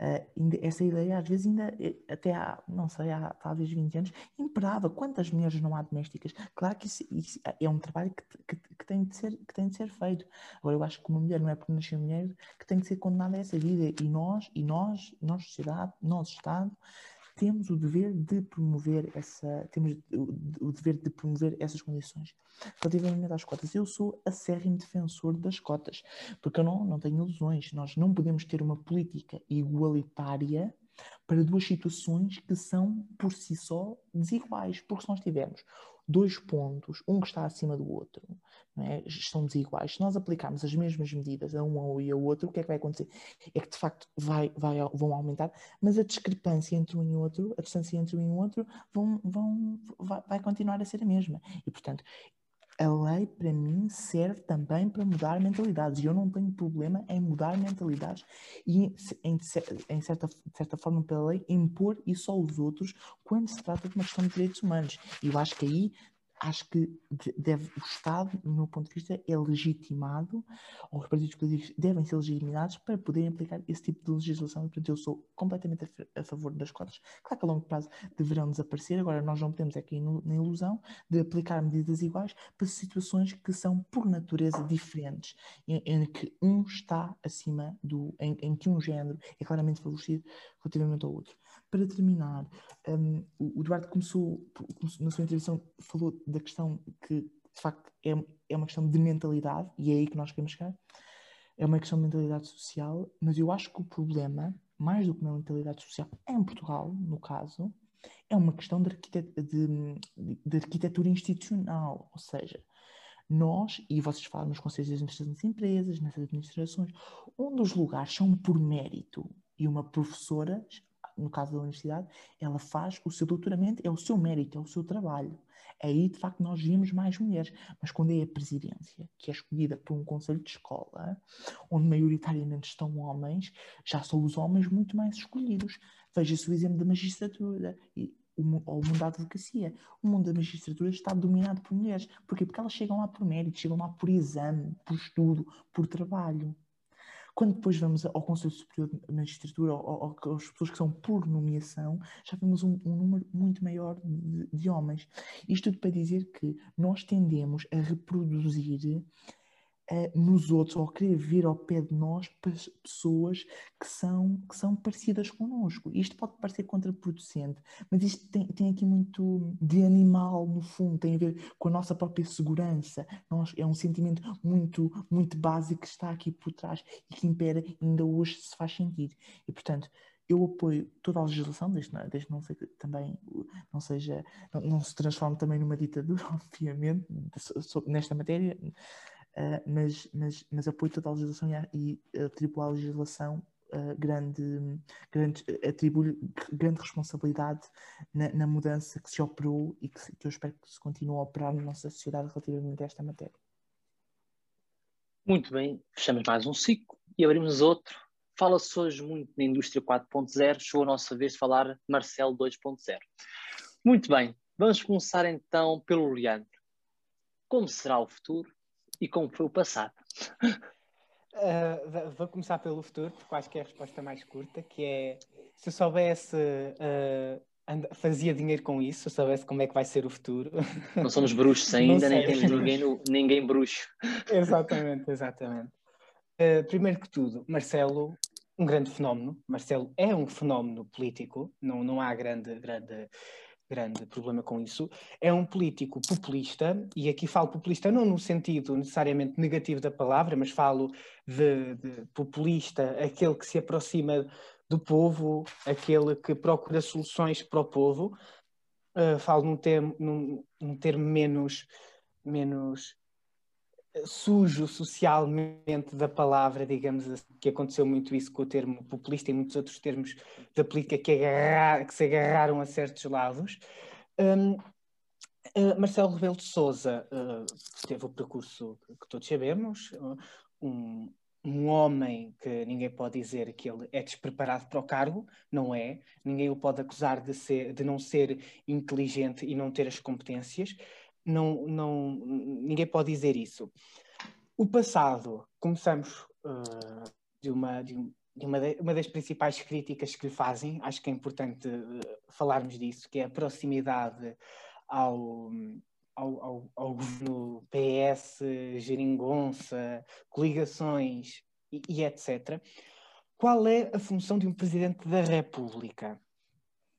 Uh, essa ideia, às vezes, ainda eh, até há, não sei, há talvez 20 anos, imperava. Quantas mulheres não há domésticas? Claro que isso, isso é um trabalho que, que, que, tem de ser, que tem de ser feito. Agora, eu acho que uma mulher não é porque nasceu mulher que tem de ser condenada a essa vida. E nós, e nós, nós sociedade, nós Estado, temos o dever de promover essa, temos o, dever de promover essas condições. Relativamente às cotas, eu sou acérrimo defensor das cotas, porque eu não, não tenho ilusões. Nós não podemos ter uma política igualitária para duas situações que são por si só desiguais, porque se nós tivermos dois pontos, um que está acima do outro, é? estão desiguais. Se nós aplicarmos as mesmas medidas a um e ao outro, o que é que vai acontecer? É que de facto vai, vai, vão aumentar, mas a discrepância entre um e outro, a distância entre um e outro, vão, vão, vai, vai continuar a ser a mesma. E portanto, a lei, para mim, serve também para mudar mentalidades. E eu não tenho problema em mudar mentalidades e, em, em certa, de certa forma, pela lei, impor isso aos outros quando se trata de uma questão de direitos humanos. E eu acho que aí acho que deve, o Estado, do meu ponto de vista, é legitimado, ou os partidos políticos devem ser legitimados para poderem aplicar esse tipo de legislação. E, portanto, eu sou completamente a, a, favor das cotas. Claro que a longo prazo deverão desaparecer, agora nós não podemos aqui na ilusão de aplicar medidas iguais para situações que são, por natureza, diferentes, em, em que um está acima do. Em, em que um género é claramente favorecido relativamente ao outro. Para terminar, um, o Eduardo começou, na sua intervenção, falou da questão que, de facto, é, é uma questão de mentalidade, e é aí que nós queremos chegar. É uma questão de mentalidade social, mas eu acho que o problema, mais do que uma mentalidade social, em Portugal, no caso, É uma questão de, arquitet de, de arquitetura institucional, ou seja, nós, e vocês falam nos conselhos de administração das empresas, nas administrações, onde os lugares são por mérito e uma professora, no caso da universidade, ela faz o seu doutoramento, é o seu mérito, é o seu trabalho. Aí, de facto, nós vimos mais mulheres. Mas quando é a presidência, que é escolhida por um conselho de escola, onde maioritariamente estão homens, já são os homens muito mais escolhidos. Veja-se o exemplo da magistratura. E o, o mundo da advocacia. O mundo da magistratura está dominado por mulheres. Porquê? Porque elas chegam lá por mérito, chegam lá por exame, por estudo, por trabalho. Quando depois vamos ao Conselho Superior de Magistratura, ou, ou, às pessoas que são por nomeação, já vemos um, um número muito maior de, de homens. Isto tudo para dizer que nós tendemos a reproduzir nos outros ou querer vir ao pé de nós pessoas que são, que são parecidas connosco. Isto pode parecer contraproducente, mas isto tem, tem aqui muito de animal no fundo, tem a ver com a nossa própria segurança. Nós, é um sentimento muito, muito básico que está aqui por trás e que impera ainda hoje se faz sentir. E portanto, eu apoio toda a legislação, desde, desde não sei também não seja, não, não, se transforme também numa ditadura, obviamente, nesta matéria, uh, mas, mas, mas apoio toda a legislação e, e atribuo à legislação uh, grande, grande, atribuo grande responsabilidade na, na, mudança que se operou e que, que eu espero que se continue a operar na nossa sociedade relativamente a esta matéria. Muito bem, fechamos mais um ciclo e abrimos outro. Fala-se hoje muito na indústria 4.0, chegou a nossa vez de falar Marcelo 2.0. Muito bem, vamos começar então pelo Leandro. Como será o futuro e como foi o passado? Uh, vou começar pelo futuro, porque acho que é a resposta mais curta, que é se eu soubesse uh, fazia dinheiro com isso, se eu soubesse como é que vai ser o futuro. Não somos bruxos ainda, nem temos ninguém, no, ninguém bruxo. Exatamente, exatamente. Uh, primeiro que tudo, Marcelo, um grande fenómeno. Marcelo é um fenómeno político, não, não há grande, grande grande problema com isso. É um político populista, e aqui falo populista não no sentido necessariamente negativo da palavra, mas falo de, de populista, aquele que se aproxima do povo, aquele que procura soluções para o povo. Uh, falo num termo, num, num termo menos, menos sujo socialmente da palavra, digamos assim, que aconteceu muito isso com o termo populista e muitos outros termos da política que, agarrar, que se agarraram a certos lados. Um, uh, Marcelo Rebelo de Sousa uh, teve o percurso que, todos sabemos, um, um homem que ninguém pode dizer que ele é despreparado para o cargo, não é. Ninguém o pode acusar de, ser, de não ser inteligente e não ter as competências não, não, ninguém pode dizer isso. O passado, começamos uh, de, uma, de, uma, de, uma das principais críticas que lhe fazem, acho que é importante uh, falarmos disso, que é a proximidade ao, ao, ao, ao governo PS, geringonça, coligações e, e etc. Qual é a função de um presidente da República?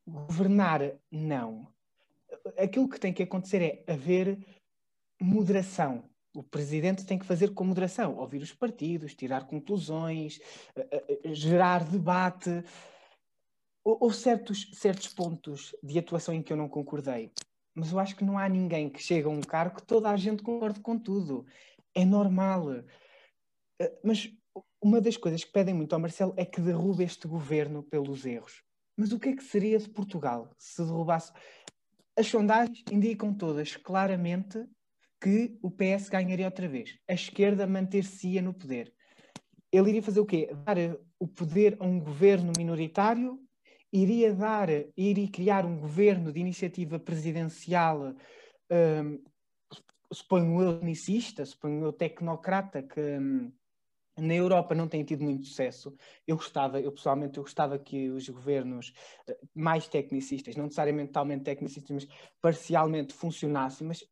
Governar, não aquilo que tem que acontecer é haver moderação. O presidente tem que fazer com moderação, ouvir os partidos, tirar conclusões, gerar debate. Houve certos, certos pontos de atuação em que eu não concordei, mas eu acho que não há ninguém que chegue a um cargo que toda a gente concorde com tudo. É normal. Eh, mas uma das coisas que pedem muito ao Marcelo é que derrube este governo pelos erros. Mas o que é que seria de Portugal se derrubasse? As sondagens indicam todas claramente que o PS ganharia outra vez. A esquerda manter-se-ia no poder. Ele iria fazer o quê? Dar o poder a um governo minoritário, iria dar, iria criar um governo de iniciativa presidencial, um, suponho eu, unicista, suponho eu, tecnocrata, que, um, na Europa não tem tido muito sucesso. Eu gostava, eu pessoalmente, eu gostava que os governos eh, mais tecnicistas, não necessariamente totalmente tecnicistas, mas parcialmente funcionassem, mas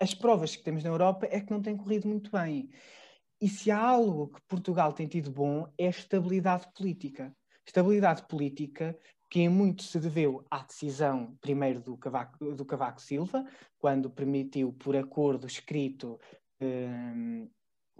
as provas que temos na Europa é que não tem corrido muito bem. E se há algo que Portugal tem tido bom é estabilidade política. Estabilidade política que em muito se deveu à decisão, primeiro, do Cavaco, do Cavaco Silva, quando permitiu, por acordo escrito, um,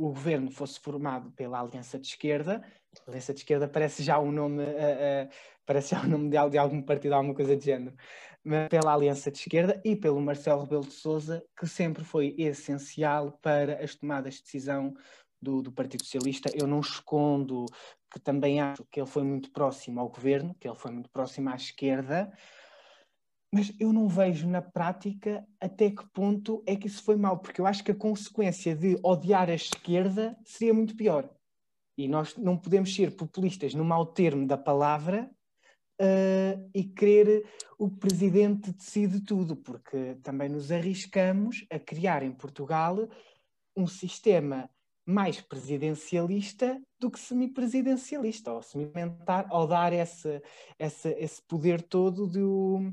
o governo fosse formado pela Aliança de Esquerda. A Aliança de Esquerda parece já um nome, uh, uh, parece já um nome de, de, algum partido, alguma coisa de género. Mas pela Aliança de Esquerda e pelo Marcelo Rebelo de Sousa, que sempre foi essencial para as tomadas de decisão do, do Partido Socialista. Eu não escondo que também acho que ele foi muito próximo ao governo, que ele foi muito próximo à esquerda, mas eu não vejo na prática até que ponto é que isso foi mal, porque eu acho que a consequência de odiar a esquerda seria muito pior. E nós não podemos ser populistas no mau termo da palavra uh, e querer o presidente decide tudo, porque também nos arriscamos a criar em Portugal um sistema mais presidencialista do que semipresidencialista, ou semimentar, dar esse, esse, esse poder todo do,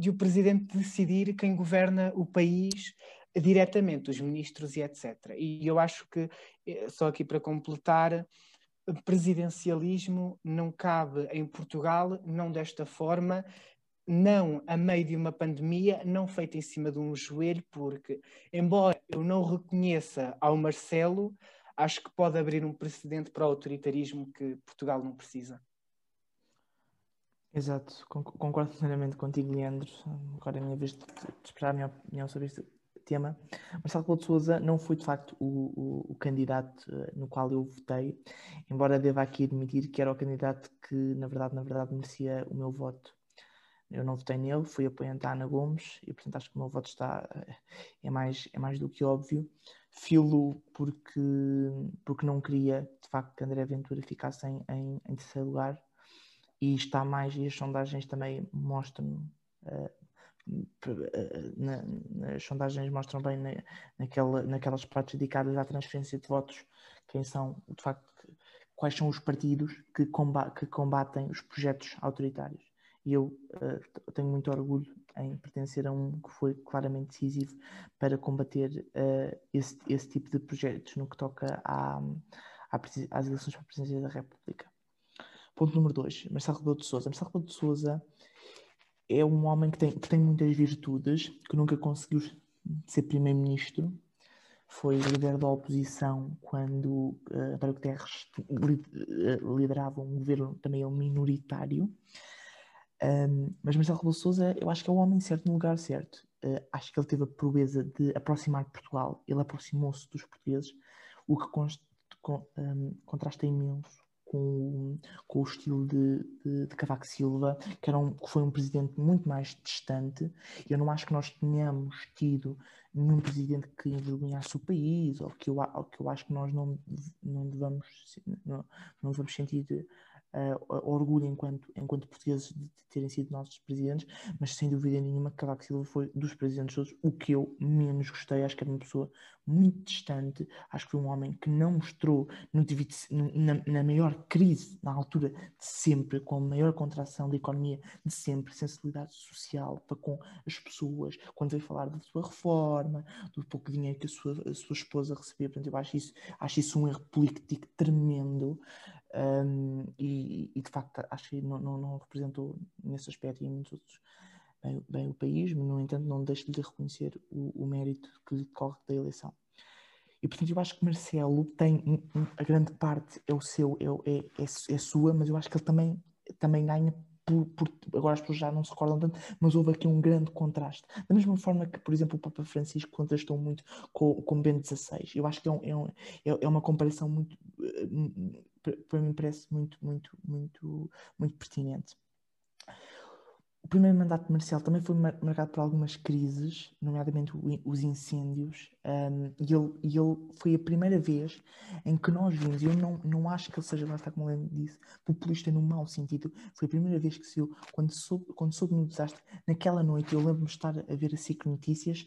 de o presidente decidir quem governa o país diretamente, os ministros e etc. E eu acho que, eh, só aqui para completar, presidencialismo não cabe em Portugal, não desta forma, não a meio de uma pandemia, não feita em cima de um joelho, porque, embora eu não reconheça ao Marcelo, acho que pode abrir um precedente para o autoritarismo que Portugal não precisa. Exato, concordo plenamente contigo, Leandro. Agora é a minha vez de, esperar a minha opinião sobre este tema. Marcelo Couto Souza não foi de facto o, o, o, candidato eh, no qual eu votei, embora deva aqui admitir que era o candidato que, na verdade, na verdade, merecia o meu voto. Eu não votei nele, fui apoiante a Ana Gomes e, portanto, acho que o meu voto está, eh, é, mais, é mais do que óbvio. Filo porque, porque não queria, de facto, que André Ventura ficasse em, em, em terceiro lugar e está mais, e as sondagens também mostram, uh, na, as sondagens mostram bem na, naquela, naquelas partes dedicadas à transferência de votos, quem são, de facto, quais são os partidos que, combatem, que combatem os projetos autoritários. E eu uh, tenho muito orgulho em pertencer a um que foi claramente decisivo para combater uh, esse, esse tipo de projetos no que toca à, à, às eleições para a presidência da República. Ponto número 2, Marcelo Rebelo de Sousa. Marcelo Rebelo de Sousa é um homem que tem, que tem muitas virtudes, que nunca conseguiu ser primeiro-ministro, foi líder da oposição quando uh, António Guterres eh, liderava um governo também minoritário. Um, mas Marcelo Rebelo Sousa, eu acho que é o homem certo no lugar certo. Uh, acho que ele teve a proeza de aproximar Portugal. Ele aproximou-se dos portugueses, o que con, um, contrasta imenso com, com o estilo de, de, de Cavaco Silva, que, era um, que foi um presidente muito mais distante. Eu não acho que nós tenhamos tido nenhum presidente que envergonhasse o país, ou que eu, ou que eu acho que nós não, não, devamos, não, não devemos sentir uh, orgulho enquanto, enquanto portugueses de terem sido nossos presidentes, mas sem dúvida nenhuma Cavaco Silva foi dos presidentes todos o que eu menos gostei. Acho que era uma pessoa muito distante, acho que foi um homem que não mostrou no, na, na maior crise, na altura de sempre, com a maior contração da economia de sempre, sensibilidade social para com as pessoas, quando veio falar da sua reforma, do pouco dinheiro que a sua, a sua esposa recebia. Portanto, eu acho isso, acho isso um erro político tremendo. Um, e, e, de facto acho que não, não, não, representou nesse aspecto e em muitos outros bem, bem o país, mas no entanto não deixo de reconhecer o, o, mérito que lhe decorre da eleição. E portanto eu acho que Marcelo tem a grande parte é o seu, é, é, é, é sua, mas eu acho que ele também, também ganha por, por, agora as pessoas já não se recordam tanto, mas houve aqui um grande contraste. Da mesma forma que, por exemplo, o Papa Francisco contrastou muito com, com Bento XVI. Eu acho que é, um, é, um, é, é uma comparação muito, eh, para mim parece muito, muito, muito, muito pertinente. O primeiro mandato de Marcelo também foi marcado por algumas crises, nomeadamente os incêndios, um, e, ele, ele foi a primeira vez em que nós vimos, e eu não, não acho que ele seja, lá está como ele disse, populista no mau sentido, foi a primeira vez que se eu, quando soube, quando soube no desastre, naquela noite, eu lembro-me de estar a ver a SIC Notícias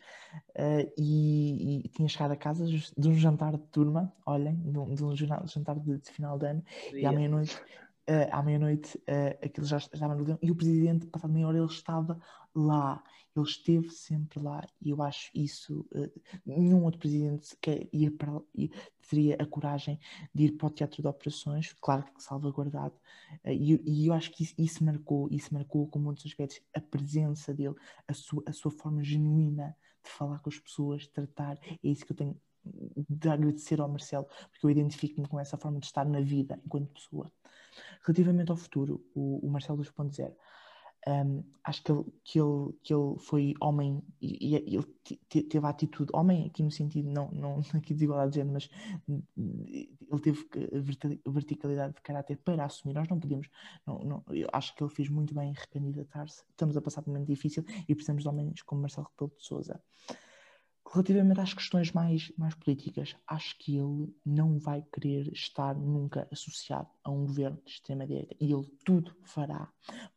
uh, e, e, tinha chegado a casa de um jantar de turma, olhem, de um, de um jantar de, de final de ano, e à meia-noite uh, à meia-noite uh, aquilo já estava no e o presidente, passado meia hora, ele estava lá, ele esteve sempre lá e eu acho isso, uh, nenhum outro presidente que ia para, ia, teria a coragem de ir para o teatro de operações, claro que salvaguardado, e, e, eu acho que isso, isso, marcou, isso marcou com muitos aspectos a presença dele, a sua, a sua forma genuína de falar com as pessoas, de tratar, é isso que eu tenho de agradecer ao Marcelo, porque eu identifico-me com essa forma de estar na vida enquanto pessoa. Relativamente ao futuro, o, o Marcelo 2.0, um, acho que ele, que, ele, que ele foi homem e, e ele teve a atitude, homem aqui no sentido, não, não aqui de igualdade de género, mas ele teve verticalidade de caráter para assumir. Nós não podemos, não, não, eu acho que ele fez muito bem em recandidatar-se. Estamos a passar por um momento difícil e precisamos de homens como Marcelo Rebelo de Souza. Relativamente às questões mais, mais políticas, acho que ele não vai querer estar nunca associado a um governo de extrema-direita. E ele tudo fará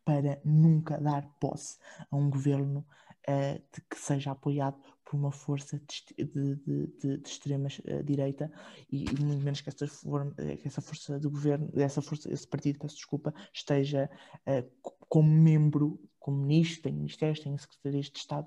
para nunca dar posse a um governo uh, de, que seja apoiado por uma força de, de, de, de extrema-direita e, e, muito menos que essa, for, que essa força do governo, essa força, esse partido, peço desculpa, esteja uh, como membro, como ministro, tem ministérios, tem secretarias de Estado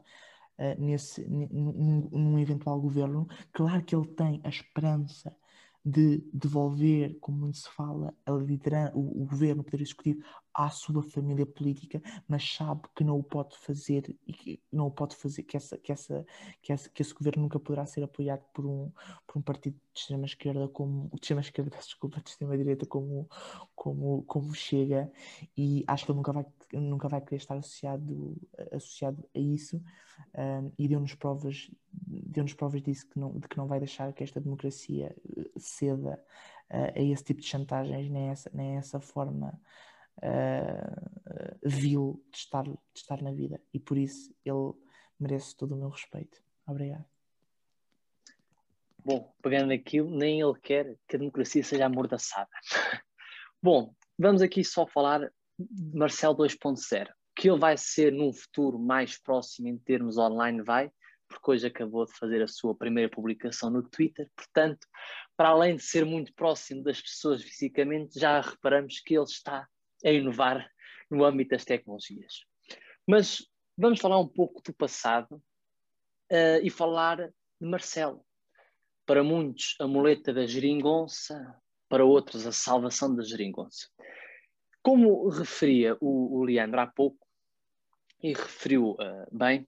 uh, nesse, num, num, eventual governo, claro que ele tem a esperança de devolver, como muito se fala, a liderança, o, o governo, o poder executivo, à sua família política, mas sabe que não o pode fazer e que não o pode fazer, que, essa, que, essa, que, essa, que esse governo nunca poderá ser apoiado por um, por um partido de extrema esquerda como de extrema esquerda, desculpa, de extrema direita como, como, como chega. E acho que ele nunca vai, nunca vai querer estar associado, associado a isso um, e deu-nos provas, deu-nos provas disso que não, de que não vai deixar que esta democracia eh, ceda uh, a esse tipo de chantagens, nem essa, nem essa forma uh, vil de estar, de estar na vida e por isso ele merece todo o meu respeito. Obrigado. Bom, pegando aquilo, nem ele quer que a democracia seja amordaçada. Bom, vamos aqui só falar Marcel 2.0. Que ele vai ser num futuro mais próximo em termos online, vai, porque hoje acabou de fazer a sua primeira publicação no Twitter. Portanto, para além de ser muito próximo das pessoas fisicamente, já reparamos que ele está a inovar no âmbito das tecnologias. Mas vamos falar um pouco do passado uh, e falar de Marcelo. Para muitos, a muleta da geringonça, para outros, a salvação da geringonça. Como referia o, o Leandro há pouco, e referiu uh, bem,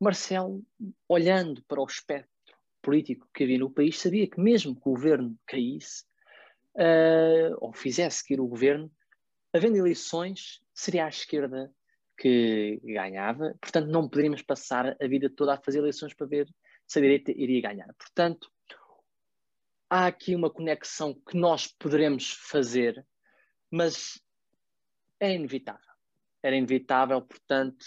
Marcelo, olhando para o espectro político que havia no país, sabia que mesmo que o governo caísse, uh, ou fizesse cair o governo, havendo eleições, seria a esquerda que ganhava, portanto, não poderíamos passar a vida toda a fazer eleições para ver se a direita iria ganhar. Portanto, há aqui uma conexão que nós poderemos fazer, mas é inevitável. Era inevitável, portanto,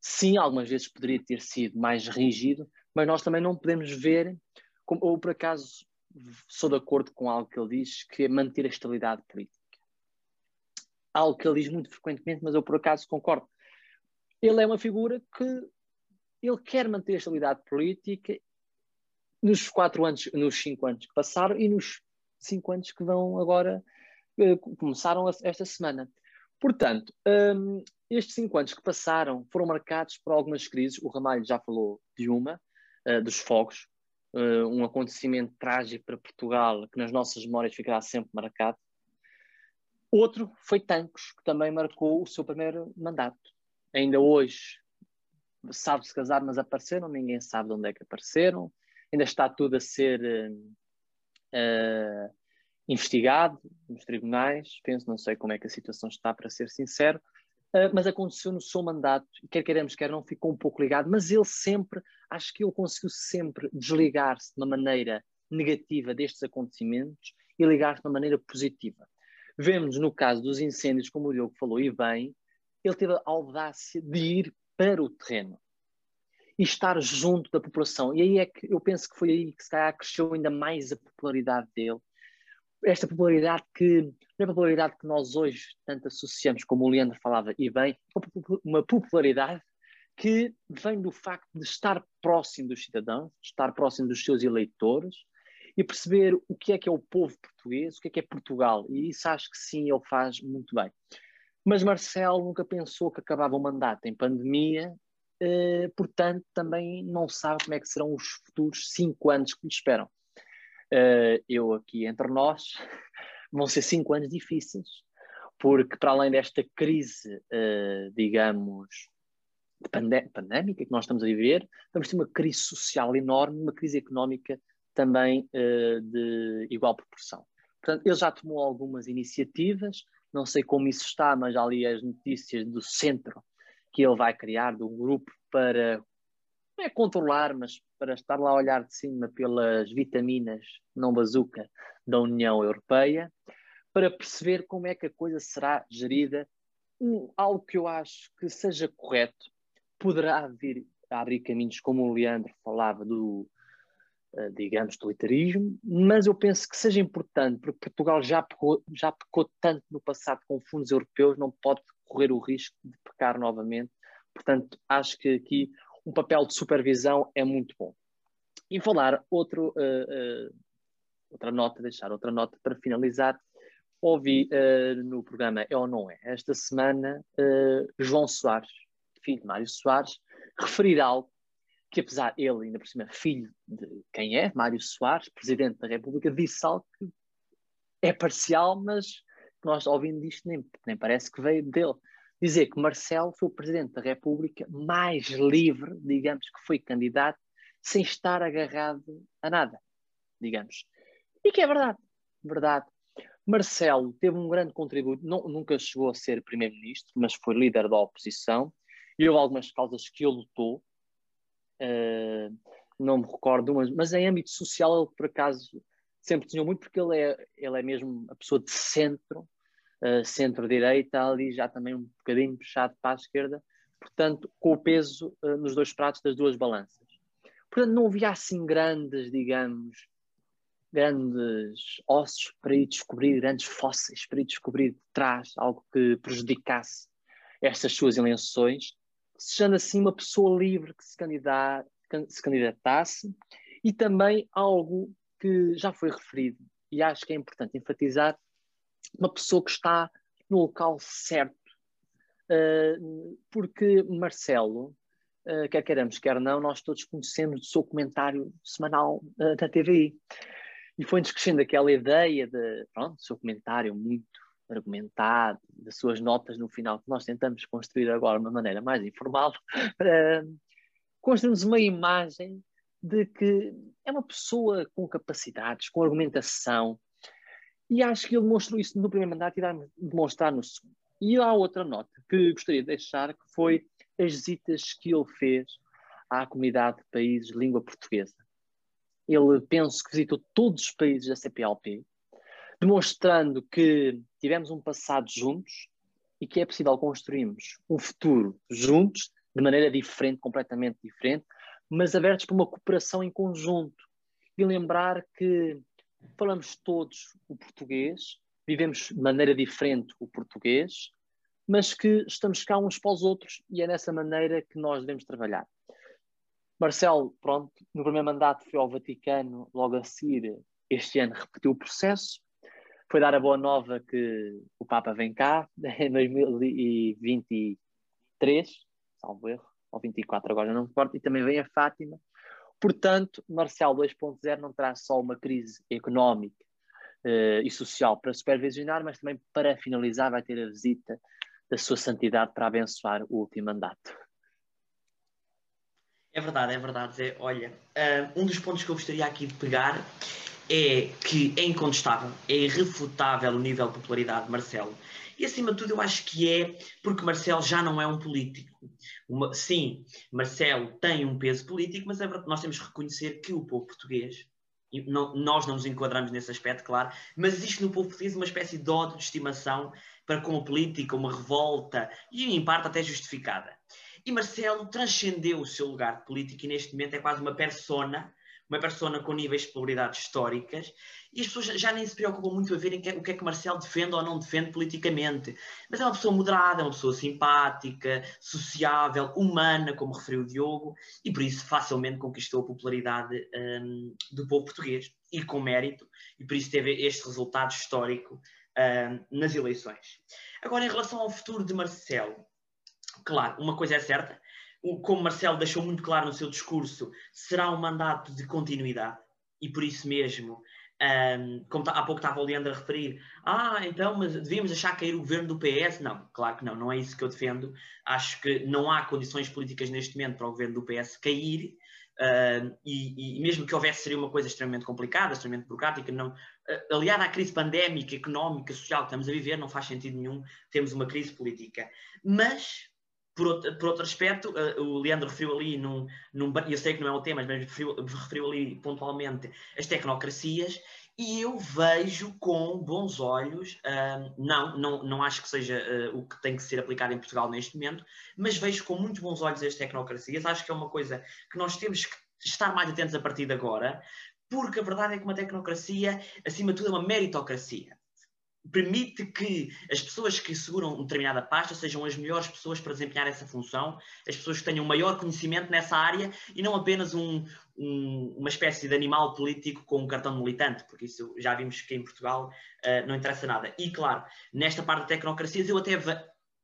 sim, algumas vezes poderia ter sido mais rígido, mas nós também não podemos ver, como, ou por acaso sou de acordo com algo que ele diz, que é manter a estabilidade política algo que ele diz muito frequentemente, mas eu por acaso concordo. Ele é uma figura que ele quer manter a estabilidade política nos quatro anos, nos cinco anos que passaram e nos cinco anos que vão agora eh, começaram esta semana. Portanto, um, estes cinco anos que passaram foram marcados por algumas crises. O Ramalho já falou de uma, uh, dos fogos, uh, um acontecimento trágico para Portugal que nas nossas memórias ficará sempre marcado. Outro foi Tancos, que também marcou o seu primeiro mandato. Ainda hoje sabe-se casar, mas apareceram, ninguém sabe de onde é que apareceram. Ainda está tudo a ser uh, investigado nos tribunais. Penso, não sei como é que a situação está, para ser sincero. Uh, mas aconteceu no seu mandato, quer queremos, quer não, ficou um pouco ligado, mas ele sempre, acho que ele conseguiu sempre desligar-se de uma maneira negativa destes acontecimentos e ligar-se de uma maneira positiva. Vemos no caso dos incêndios, como o Diogo falou e bem, ele teve a audácia de ir para o terreno e estar junto da população. E aí é que eu penso que foi aí que se calhar cresceu ainda mais a popularidade dele. Esta popularidade que não é popularidade que nós hoje tanto associamos, como o Leandro falava, e bem, uma popularidade que vem do facto de estar próximo dos cidadãos, estar próximo dos seus eleitores, e perceber o que é que é o povo português, o que é que é Portugal. E isso acho que sim, ele faz muito bem. Mas Marcelo nunca pensou que acabava o mandato em pandemia, eh, portanto, também não sabe como é que serão os futuros cinco anos que lhe esperam. Eh, eu aqui entre nós, vão ser cinco anos difíceis, porque para além desta crise, eh, digamos, pandémica que nós estamos a viver, vamos ter uma crise social enorme, uma crise económica também uh, de igual proporção. Portanto, ele já tomou algumas iniciativas, não sei como isso está, mas já li as notícias do centro que ele vai criar, do grupo para, não é controlar, mas para estar lá a olhar de cima pelas vitaminas não bazuca da União Europeia, para perceber como é que a coisa será gerida. Um, algo que eu acho que seja correto, poderá vir a abrir caminhos, como o Leandro falava, do, uh, digamos, totalitarismo, mas eu penso que seja importante, porque Portugal já pecou, já pecou tanto no passado com fundos europeus, não pode correr o risco de pecar novamente. Portanto, acho que aqui um papel de supervisão é muito bom. E falar outro, uh, uh, outra nota, deixar outra nota para finalizar. Ouvi uh, no programa É ou Não É, esta semana, João Soares, filho de Mário Soares, referir algo que, apesar ele, ainda por cima, filho de quem é, Mário Soares, presidente da República, disse algo que é parcial, mas nós ouvindo isto nem, nem parece que veio dele dizer que Marcelo foi o presidente da República mais livre, digamos, que foi candidato, sem estar agarrado a nada, digamos. E que é verdade, verdade. Marcelo teve um grande contributo, não, nunca chegou a ser primeiro-ministro, mas foi líder da oposição, e houve algumas causas que ele lutou, uh, não me recordo, mas, mas em âmbito social ele, por acaso, sempre tinha muito, porque ele é, ele é mesmo a pessoa de centro, uh, centro-direita, ali já também um bocadinho puxado para a esquerda, portanto, com o peso uh, nos dois pratos das duas balanças. Portanto, não havia assim grandes, digamos, grandes ossos para ir descobrir, grandes fósseis para ir descobrir de trás algo que prejudicasse estas suas eleições, sejando assim uma pessoa livre que se, se candidatasse. E também algo que já foi referido e acho que é importante enfatizar uma pessoa que está no local certo. Uh, porque Marcelo, uh, quer queiramos, quer não, nós todos conhecemos o seu comentário semanal uh, da TVI. E foi-nos crescendo aquela ideia de, pronto, seu comentário muito argumentado, das suas notas no final, que nós tentamos construir agora de uma maneira mais informal, uh, construímos uma imagem de que é uma pessoa com capacidades, com argumentação, e acho que ele demonstrou isso no primeiro mandato e vai demonstrar no segundo. E há outra nota que gostaria de deixar, que foi as visitas que ele fez à comunidade de países de língua portuguesa. Ele, penso que visitou todos os países da CPLP, demonstrando que tivemos um passado juntos e que é possível construirmos um futuro juntos, de maneira diferente, completamente diferente, mas abertos para uma cooperação em conjunto. E lembrar que falamos todos o português, vivemos de maneira diferente o português, mas que estamos cá uns para os outros e é nessa maneira que nós devemos trabalhar. Marcelo, pronto, no primeiro mandato foi ao Vaticano, logo a seguir, este ano repetiu o processo, foi dar a boa nova que o Papa vem cá em 2023, salvo erro, ou 24 agora não me importa, e também vem a Fátima, Portanto, Marcial 2.0 não traz só uma crise económica uh, e social para supervisionar, mas também para finalizar vai ter a visita da sua santidade para abençoar o último mandato. É verdade, é verdade. É, olha, uh, um dos pontos que eu gostaria aqui de pegar é que é incontestável, é irrefutável o nível de popularidade de Marcelo. E acima de tudo, eu acho que é porque Marcelo já não é um político. Uma, sim, Marcelo tem um peso político, mas é verdade, nós temos que reconhecer que o povo português, não, nós não nos enquadramos nesse aspecto, claro, mas existe no povo português uma espécie de ódio de estimação para com a política, uma revolta, e em parte até justificada. E Marcelo transcendeu o seu lugar de político e neste momento é quase uma persona uma persona com níveis de probabilidade históricas, e as pessoas já nem se preocupam muito a verem o que é que Marcelo defende ou não defende politicamente. Mas é uma pessoa moderada, é uma pessoa simpática, sociável, humana, como referiu o Diogo, e por isso facilmente conquistou a popularidade um, do povo português, e com mérito, e por isso teve este resultado histórico um, nas eleições. Agora, em relação ao futuro de Marcelo, claro, uma coisa é certa, como Marcelo deixou muito claro no seu discurso, será um mandato de continuidade e por isso mesmo, um, como há pouco estava o Leandro a referir, ah, então, mas devíamos deixar cair o governo do PS? Não, claro que não, não é isso que eu defendo. Acho que não há condições políticas neste momento para o governo do PS cair. Uh, e, e, mesmo que houvesse, seria uma coisa extremamente complicada, extremamente burocrática, não, uh, aliada à crise pandémica, económica, social que estamos a viver, não faz sentido nenhum termos uma crise política. Mas, por outro, por outro aspecto, uh, o Leandro referiu ali, num, num, eu sei que não é o tema, mas referiu, referiu ali pontualmente as tecnocracias, e eu vejo com bons olhos, não, não, não acho que seja uh, o que tem que ser aplicado em Portugal neste momento, mas vejo com muito bons olhos as tecnocracias. Acho que é uma coisa que nós temos que estar mais atentos a partir de agora, porque a verdade é que uma tecnocracia, acima de tudo, é uma meritocracia permite que as pessoas que seguram determinada pasta sejam as melhores pessoas para desempenhar essa função, as pessoas que tenham maior conhecimento nessa área e não apenas um, um, uma espécie de animal político com um cartão militante, porque isso já vimos que em Portugal uh, não interessa nada. E claro, nesta parte de tecnocracias eu até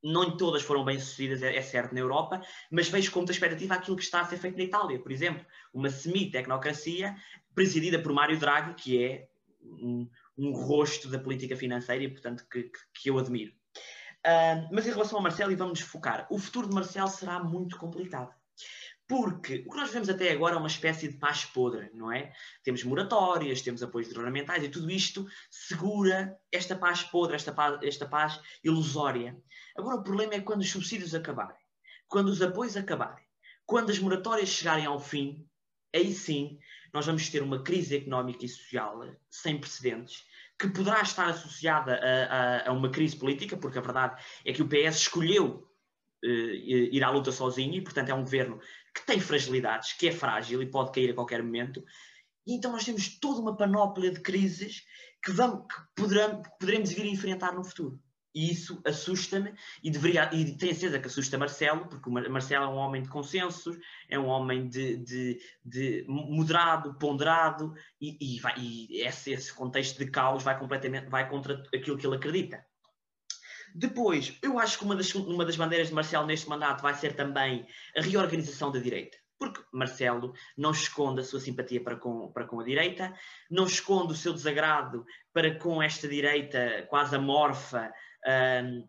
não todas foram bem sucedidas, é, é certo, na Europa, mas vejo com muita expectativa aquilo que está a ser feito na Itália, por exemplo, uma semi-tecnocracia presidida por Mário Draghi, que é um, um rosto da política financeira e, portanto, que, que eu admiro. Uh, mas em relação ao Marcelo, e vamos focar, o futuro de Marcelo será muito complicado. Porque o que nós vemos até agora é uma espécie de paz podre, não é? Temos moratórias, temos apoios governamentais e tudo isto segura esta paz podre, esta paz, esta paz ilusória. Agora o problema é quando os subsídios acabarem, quando os apoios acabarem, quando as moratórias chegarem ao fim, aí sim nós vamos ter uma crise económica e social sem precedentes, que poderá estar associada a, a, a uma crise política, porque a verdade é que o PS escolheu uh, ir à luta sozinho e, portanto, é um governo que tem fragilidades, que é frágil e pode cair a qualquer momento. E então nós temos toda uma panóplia de crises que, vamos, que poderemos, poderemos vir a enfrentar no futuro. E isso assusta-me e deveria, e tenho certeza que assusta Marcelo, porque Marcelo é um homem de consensos, é um homem de, de, de moderado, ponderado, e, e, vai, e esse, esse, contexto de caos vai completamente vai contra aquilo que ele acredita. Depois, eu acho que uma das, uma das bandeiras de Marcelo neste mandato vai ser também a reorganização da direita. Porque Marcelo não esconde a sua simpatia para com, para com a direita, não esconde o seu desagrado para com esta direita quase amorfa,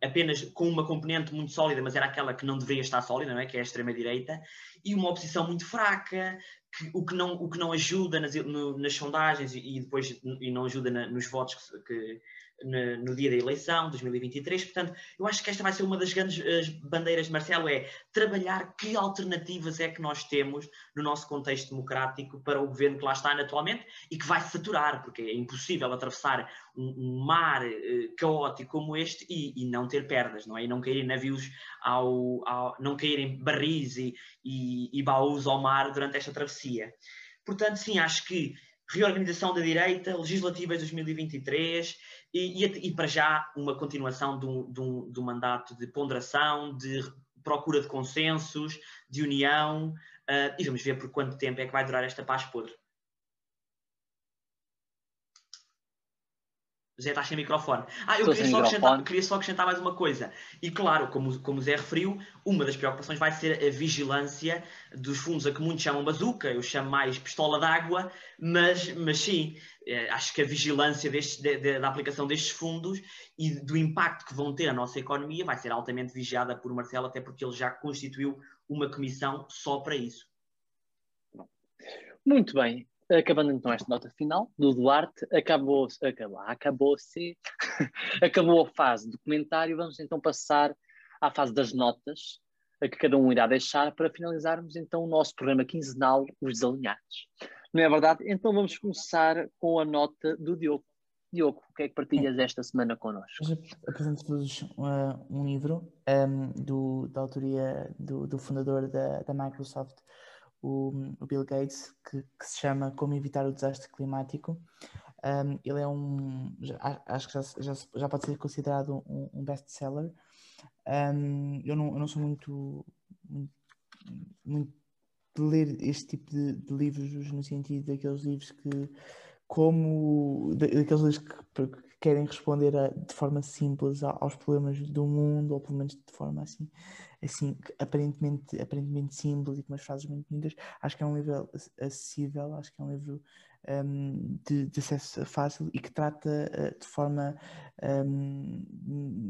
apenas com uma componente muito sólida, mas era aquela que não deveria estar sólida, não é? que é a extrema-direita, e uma oposição muito fraca, que, o, que não, o que não ajuda nas, no, nas sondagens e, e, depois e não ajuda na, nos votos que, que, no, no, dia da eleição, 2023. Portanto, eu acho que esta vai ser uma das grandes bandeiras de Marcelo, é trabalhar que alternativas é que nós temos no nosso contexto democrático para o governo que lá está atualmente e que vai saturar, porque é impossível atravessar um, um mar uh, caótico como este e, e, não ter perdas, não é? E não cair navios ao, ao não caírem barris e, e, e baús ao mar durante esta travessia. Portanto, sim, acho que reorganização da direita, legislativas 2023 e, e, e para já uma continuação do, do, do, mandato de ponderação, de procura de consensos, de união uh, e vamos ver por quanto tempo é que vai durar esta paz podre. Zé, estás sem microfone. Ah, eu queria só, acrescentar, queria só, acrescentar, mais uma coisa. E claro, como, como o Zé referiu, uma das preocupações vai ser a vigilância dos fundos a que muitos chamam bazuca, eu chamo mais pistola d'água, mas, mas sim, eh, acho que a vigilância destes, de, de, da aplicação destes fundos e do impacto que vão ter na nossa economia vai ser altamente vigiada por Marcelo, até porque ele já constituiu uma comissão só para isso. Muito bem. Acabando então esta nota final do Duarte, acabou, acabou, acabou-se, acabou a fase do comentário, vamos então passar à fase das notas, a que cada um irá deixar para finalizarmos então o nosso programa quinzenal, Os Desalinhados. Não é verdade? Então vamos começar com a nota do Diogo. Diogo, o que é que partilhas esta semana connosco? Apresento-vos uh, um livro um, do, da autoria do, do fundador da, da Microsoft, o, o Bill Gates, que, que, se chama Como Evitar o Desastre Climático. Um, ele é um, já, acho que já, já, já, pode ser considerado um, um best-seller. Um, eu, não, eu não sou muito, muito, muito de ler este tipo de, de, livros no sentido daqueles livros que como daqueles livros que, que querem responder a, de forma simples aos problemas do mundo ou pelo menos de forma assim assim, aparentemente, aparentemente simples e com umas frases muito bonitas. Acho que é um livro acessível, acho que é um livro um, de, de, acesso fácil e que trata uh, de forma um,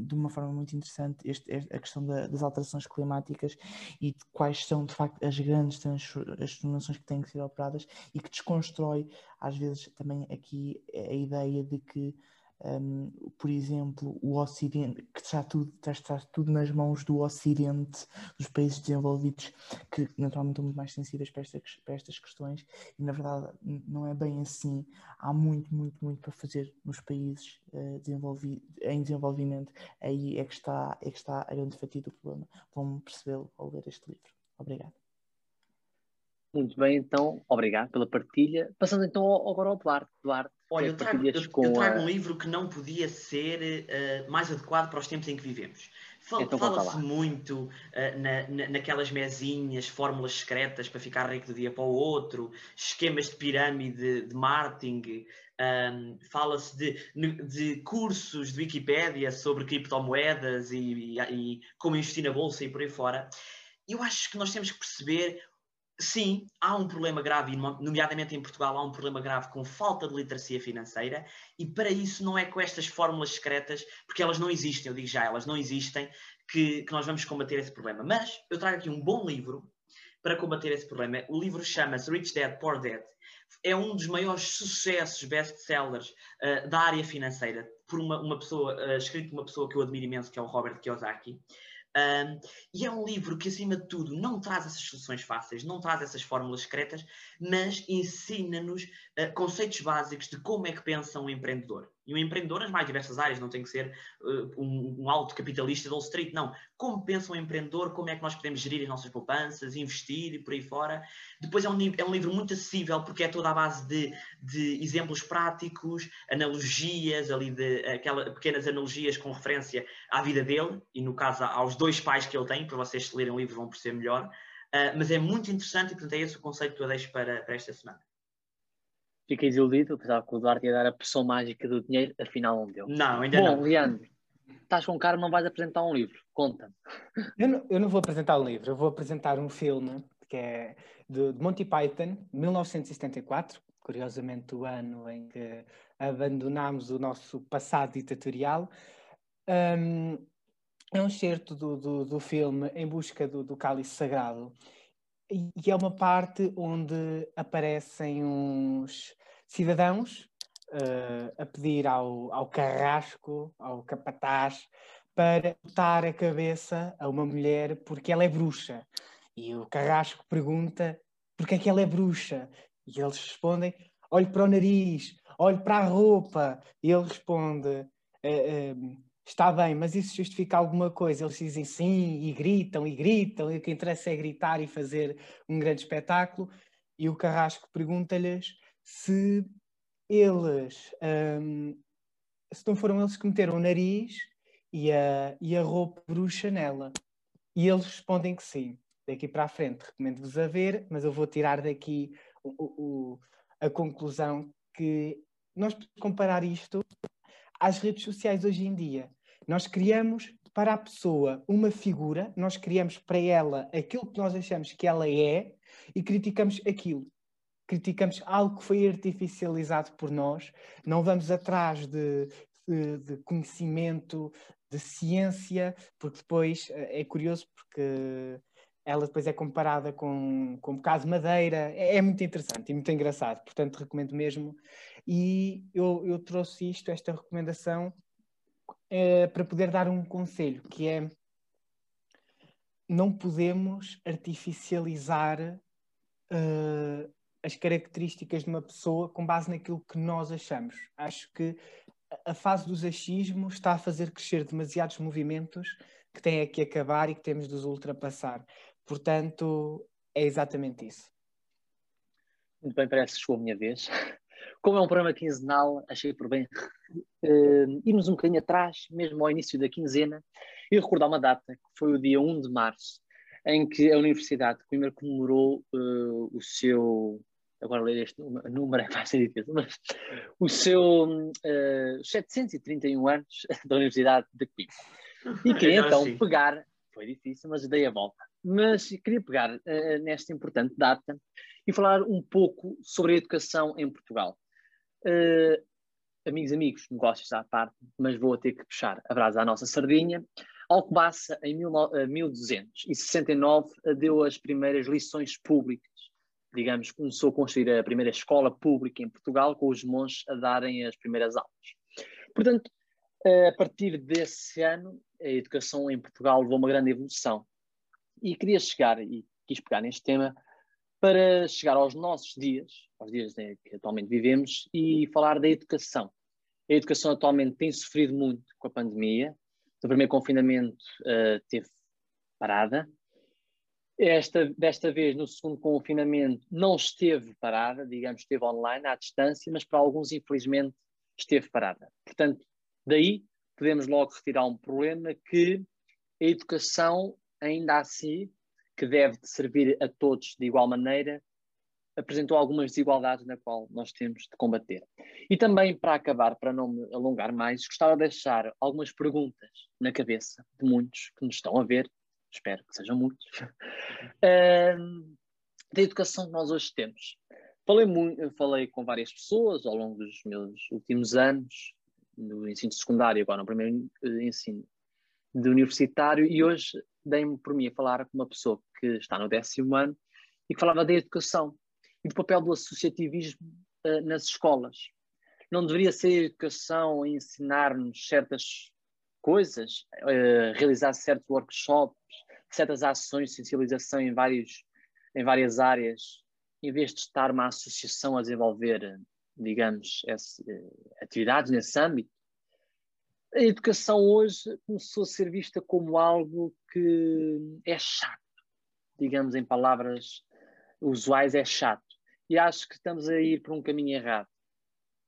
de uma forma muito interessante este, este, a questão da, das alterações climáticas e de quais são de facto as grandes transformações que têm que ser operadas e que desconstrói às vezes também aqui a ideia de que um, por exemplo, o Ocidente, que está tudo, está, tudo nas mãos do Ocidente, dos países desenvolvidos, que naturalmente estão muito mais sensíveis para, esta, para estas questões, e na verdade não é bem assim. Há muito, muito, muito para fazer nos países uh, desenvolvi em desenvolvimento. Aí é que, está, é que está a grande fatia do problema. Vão percebê-lo ao ler este livro. Obrigado. Muito bem, então, obrigado pela partilha. Passando então agora ao Duarte. Duarte, Olha, eu trago, eu, eu trago um livro que não podia ser uh, mais adequado para os tempos em que vivemos. Então, Fala-se muito uh, na, na, naquelas mesinhas, fórmulas secretas para ficar rico do dia para o outro, esquemas de pirâmide de marketing, um, fala-se de, de, cursos de Wikipédia sobre criptomoedas e, e, e como investir na bolsa e por aí fora. Eu acho que nós temos que perceber sim, há um problema grave, nomeadamente em Portugal, há um problema grave com falta de literacia financeira, e para isso não é com estas fórmulas secretas, porque elas não existem, eu digo já, elas não existem, que, que nós vamos combater esse problema. Mas eu trago aqui um bom livro para combater esse problema. O livro chama-se Rich Dad, Poor Dad. É um dos maiores sucessos, best-sellers uh, da área financeira, por uma, uma pessoa, uh, escrito por uma pessoa que eu admiro imenso, que é o Robert Kiyosaki. Um, e é um livro que, acima de tudo, não traz essas soluções fáceis, não traz essas fórmulas secretas, mas ensina-nos uh, conceitos básicos de como é que pensa um empreendedor. E um empreendedor nas mais diversas áreas, não tem que ser uh, um, um alto capitalista de Wall Street, não. Como pensa um empreendedor, como é que nós podemos gerir as nossas poupanças, investir e por aí fora. Depois é um, é um livro muito acessível, porque é toda a base de, de exemplos práticos, analogias, ali de aquelas pequenas analogias com referência à vida dele, e no caso aos dois pais que ele tem, para vocês lerem o livro vão perceber melhor. Uh, mas é muito interessante e, portanto, é esse o conceito que eu deixo para, para esta semana. Fiquei desiludido, eu pensava que o Duarte ia dar a pressão mágica do dinheiro, afinal não deu. Não, ainda Bom, não. Leandro, estás com cara, não vais apresentar um livro, conta-me. Eu não, eu não vou apresentar um livro, eu vou apresentar um filme que é de, de Monty Python, 1974, curiosamente o ano em que abandonámos o nosso passado ditatorial. Um, é um excerto do, do, do, filme Em Busca do, do Cálice Sagrado e é uma parte onde aparecem uns cidadãos uh, a pedir ao, ao carrasco, ao capataz, para botar a cabeça a uma mulher porque ela é bruxa. E o carrasco pergunta porque é que ela é bruxa. E eles respondem: olhe para o nariz, olhe para a roupa. E ele responde: uh, uh, está bem, mas isso justifica alguma coisa? Eles dizem sim e gritam e gritam, e o que interessa é gritar e fazer um grande espetáculo. E o Carrasco pergunta-lhes se eles, um, se não foram eles que meteram o nariz e a, e a roupa bruxa nela. E eles respondem que sim. Daqui para a frente recomendo-vos a ver, mas eu vou tirar daqui o, o, a conclusão que nós podemos comparar isto às redes sociais hoje em dia. Nós criamos para a pessoa uma figura, nós criamos para ela aquilo que nós achamos que ela é e criticamos aquilo. Criticamos algo que foi artificializado por nós, não vamos atrás de, de, de conhecimento, de ciência, porque depois eh, é curioso porque ela depois é comparada com, com um bocado de madeira, é, é, muito interessante e muito engraçado, portanto recomendo mesmo. E eu, eu trouxe isto, esta recomendação, é, para poder dar um conselho, que é não podemos artificializar uh, as características de uma pessoa com base naquilo que nós achamos. Acho que a fase dos achismos está a fazer crescer demasiados movimentos que têm que acabar e que temos de os ultrapassar. Portanto, é exatamente isso. Muito bem, parece que chegou a minha vez. Como é um programa quinzenal, achei por bem uh, irmos um bocadinho atrás, mesmo ao início da quinzena, e recordar uma data, que foi o dia 1 de março, em que a Universidade de Coimbra comemorou uh, o seu. Agora ler este número é mais difícil, mas o seu uh, eh, 731 anos da Universidade de Coimbra. E queria então pegar foi difícil, mas dei a volta. Mas queria pegar uh, nesta importante data e falar um pouco sobre a educação em Portugal. Uh, amigos, amigos, negócios à parte, mas vou ter que puxar a brasa à nossa sardinha. Alcobaça, em 1269, deu as primeiras lições públicas. Digamos, começou a construir a primeira escola pública em Portugal, com os monges a darem as primeiras aulas. Portanto, a partir desse ano, a educação em Portugal levou uma grande evolução. E queria chegar, e quis pegar neste tema, para chegar aos nossos dias, aos dias que atualmente vivemos, e falar da educação. A educação atualmente tem sofrido muito com a pandemia. No primeiro confinamento uh, teve parada. Esta, desta vez, no segundo confinamento, não esteve parada, digamos, esteve online, à distância, mas para alguns, infelizmente, esteve parada. Portanto, daí podemos logo retirar um problema que a educação, ainda assim, que deve servir a todos de igual maneira, apresentou algumas desigualdades na qual nós temos de combater. E também, para acabar, para não me alongar mais, gostava de deixar algumas perguntas na cabeça de muitos que nos estão a ver, espero que sejam muitos, uh, da educação que nós hoje temos. Falei, muito, falei com várias pessoas ao longo dos meus últimos anos, no ensino secundário, agora no primeiro eh, ensino de universitário, e hoje dei-me por mim a falar com uma pessoa que está no décimo ano e que falava da educação e do papel do associativismo uh, nas escolas. Não deveria ser a educação a ensinar-nos certas coisas, uh, realizar certos workshops, certas ações de sensibilização em, vários, em várias áreas, em vez de estar uma associação a desenvolver, digamos, esse, uh, atividades nesse âmbito. A educação hoje começou a ser vista como algo que é chato, digamos em palavras usuais, é chato. E acho que estamos a ir por um caminho errado.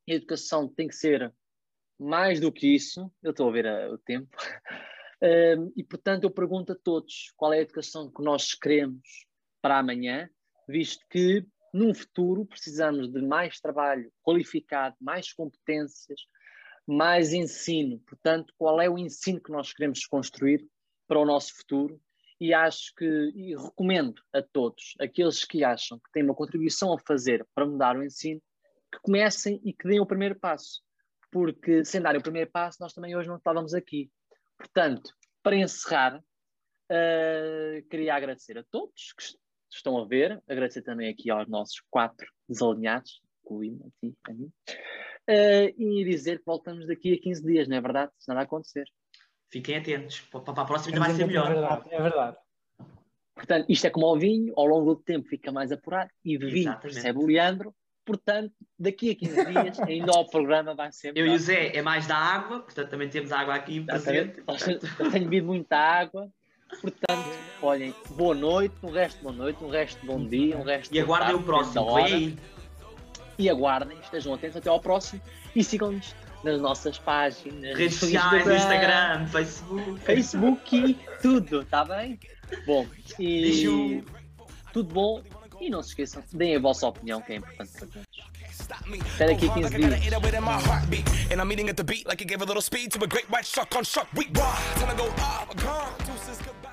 A educação tem que ser mais do que isso, eu estou a ver a, o tempo, um, e portanto eu pergunto a todos qual é a educação que nós queremos para amanhã, visto que num futuro precisamos de mais trabalho qualificado, mais competências, mais ensino. Portanto, qual é o ensino que nós queremos construir para o nosso futuro e acho que e recomendo a todos, aqueles que acham que têm uma contribuição a fazer para mudar o ensino, que comecem e que deem o primeiro passo. Porque sem darem o primeiro passo, nós também hoje não estávamos aqui. Portanto, para encerrar, uh, queria agradecer a todos que estão a ver, agradecer também aqui aos nossos quatro desalinhados, incluindo a ti, a mim, uh, e dizer que voltamos daqui a 15 dias, não é verdade? Se nada acontecer. Fiquem atentos, para a próxima ainda vai ser melhor. É verdade, é verdade. Portanto, isto é como ao vinho, ao longo do tempo fica mais apurado e vinho Exatamente. percebe o Leandro. Portanto, daqui a 15 dias, ainda o programa vai ser. Eu e o Zé é mais da água, portanto também temos água aqui presente. Eu tenho bebido muita água. Portanto, olhem, boa noite, um resto de boa noite, um resto de bom dia, um resto E aguardem o próximo, vem aí. E aguardem, estejam atentos até ao próximo e sigam-nos nas nossas páginas. Redes sociais, Instagram, Facebook. Facebook, tudo, tá bem? Bom, e tudo bom. E não se esqueçam, deem a vossa opinião, que é importante para todos. Até daqui a 15 dias. And I'm eating at the beat like it gave a little speed to a great white shark on shark week. Time to go off, gone.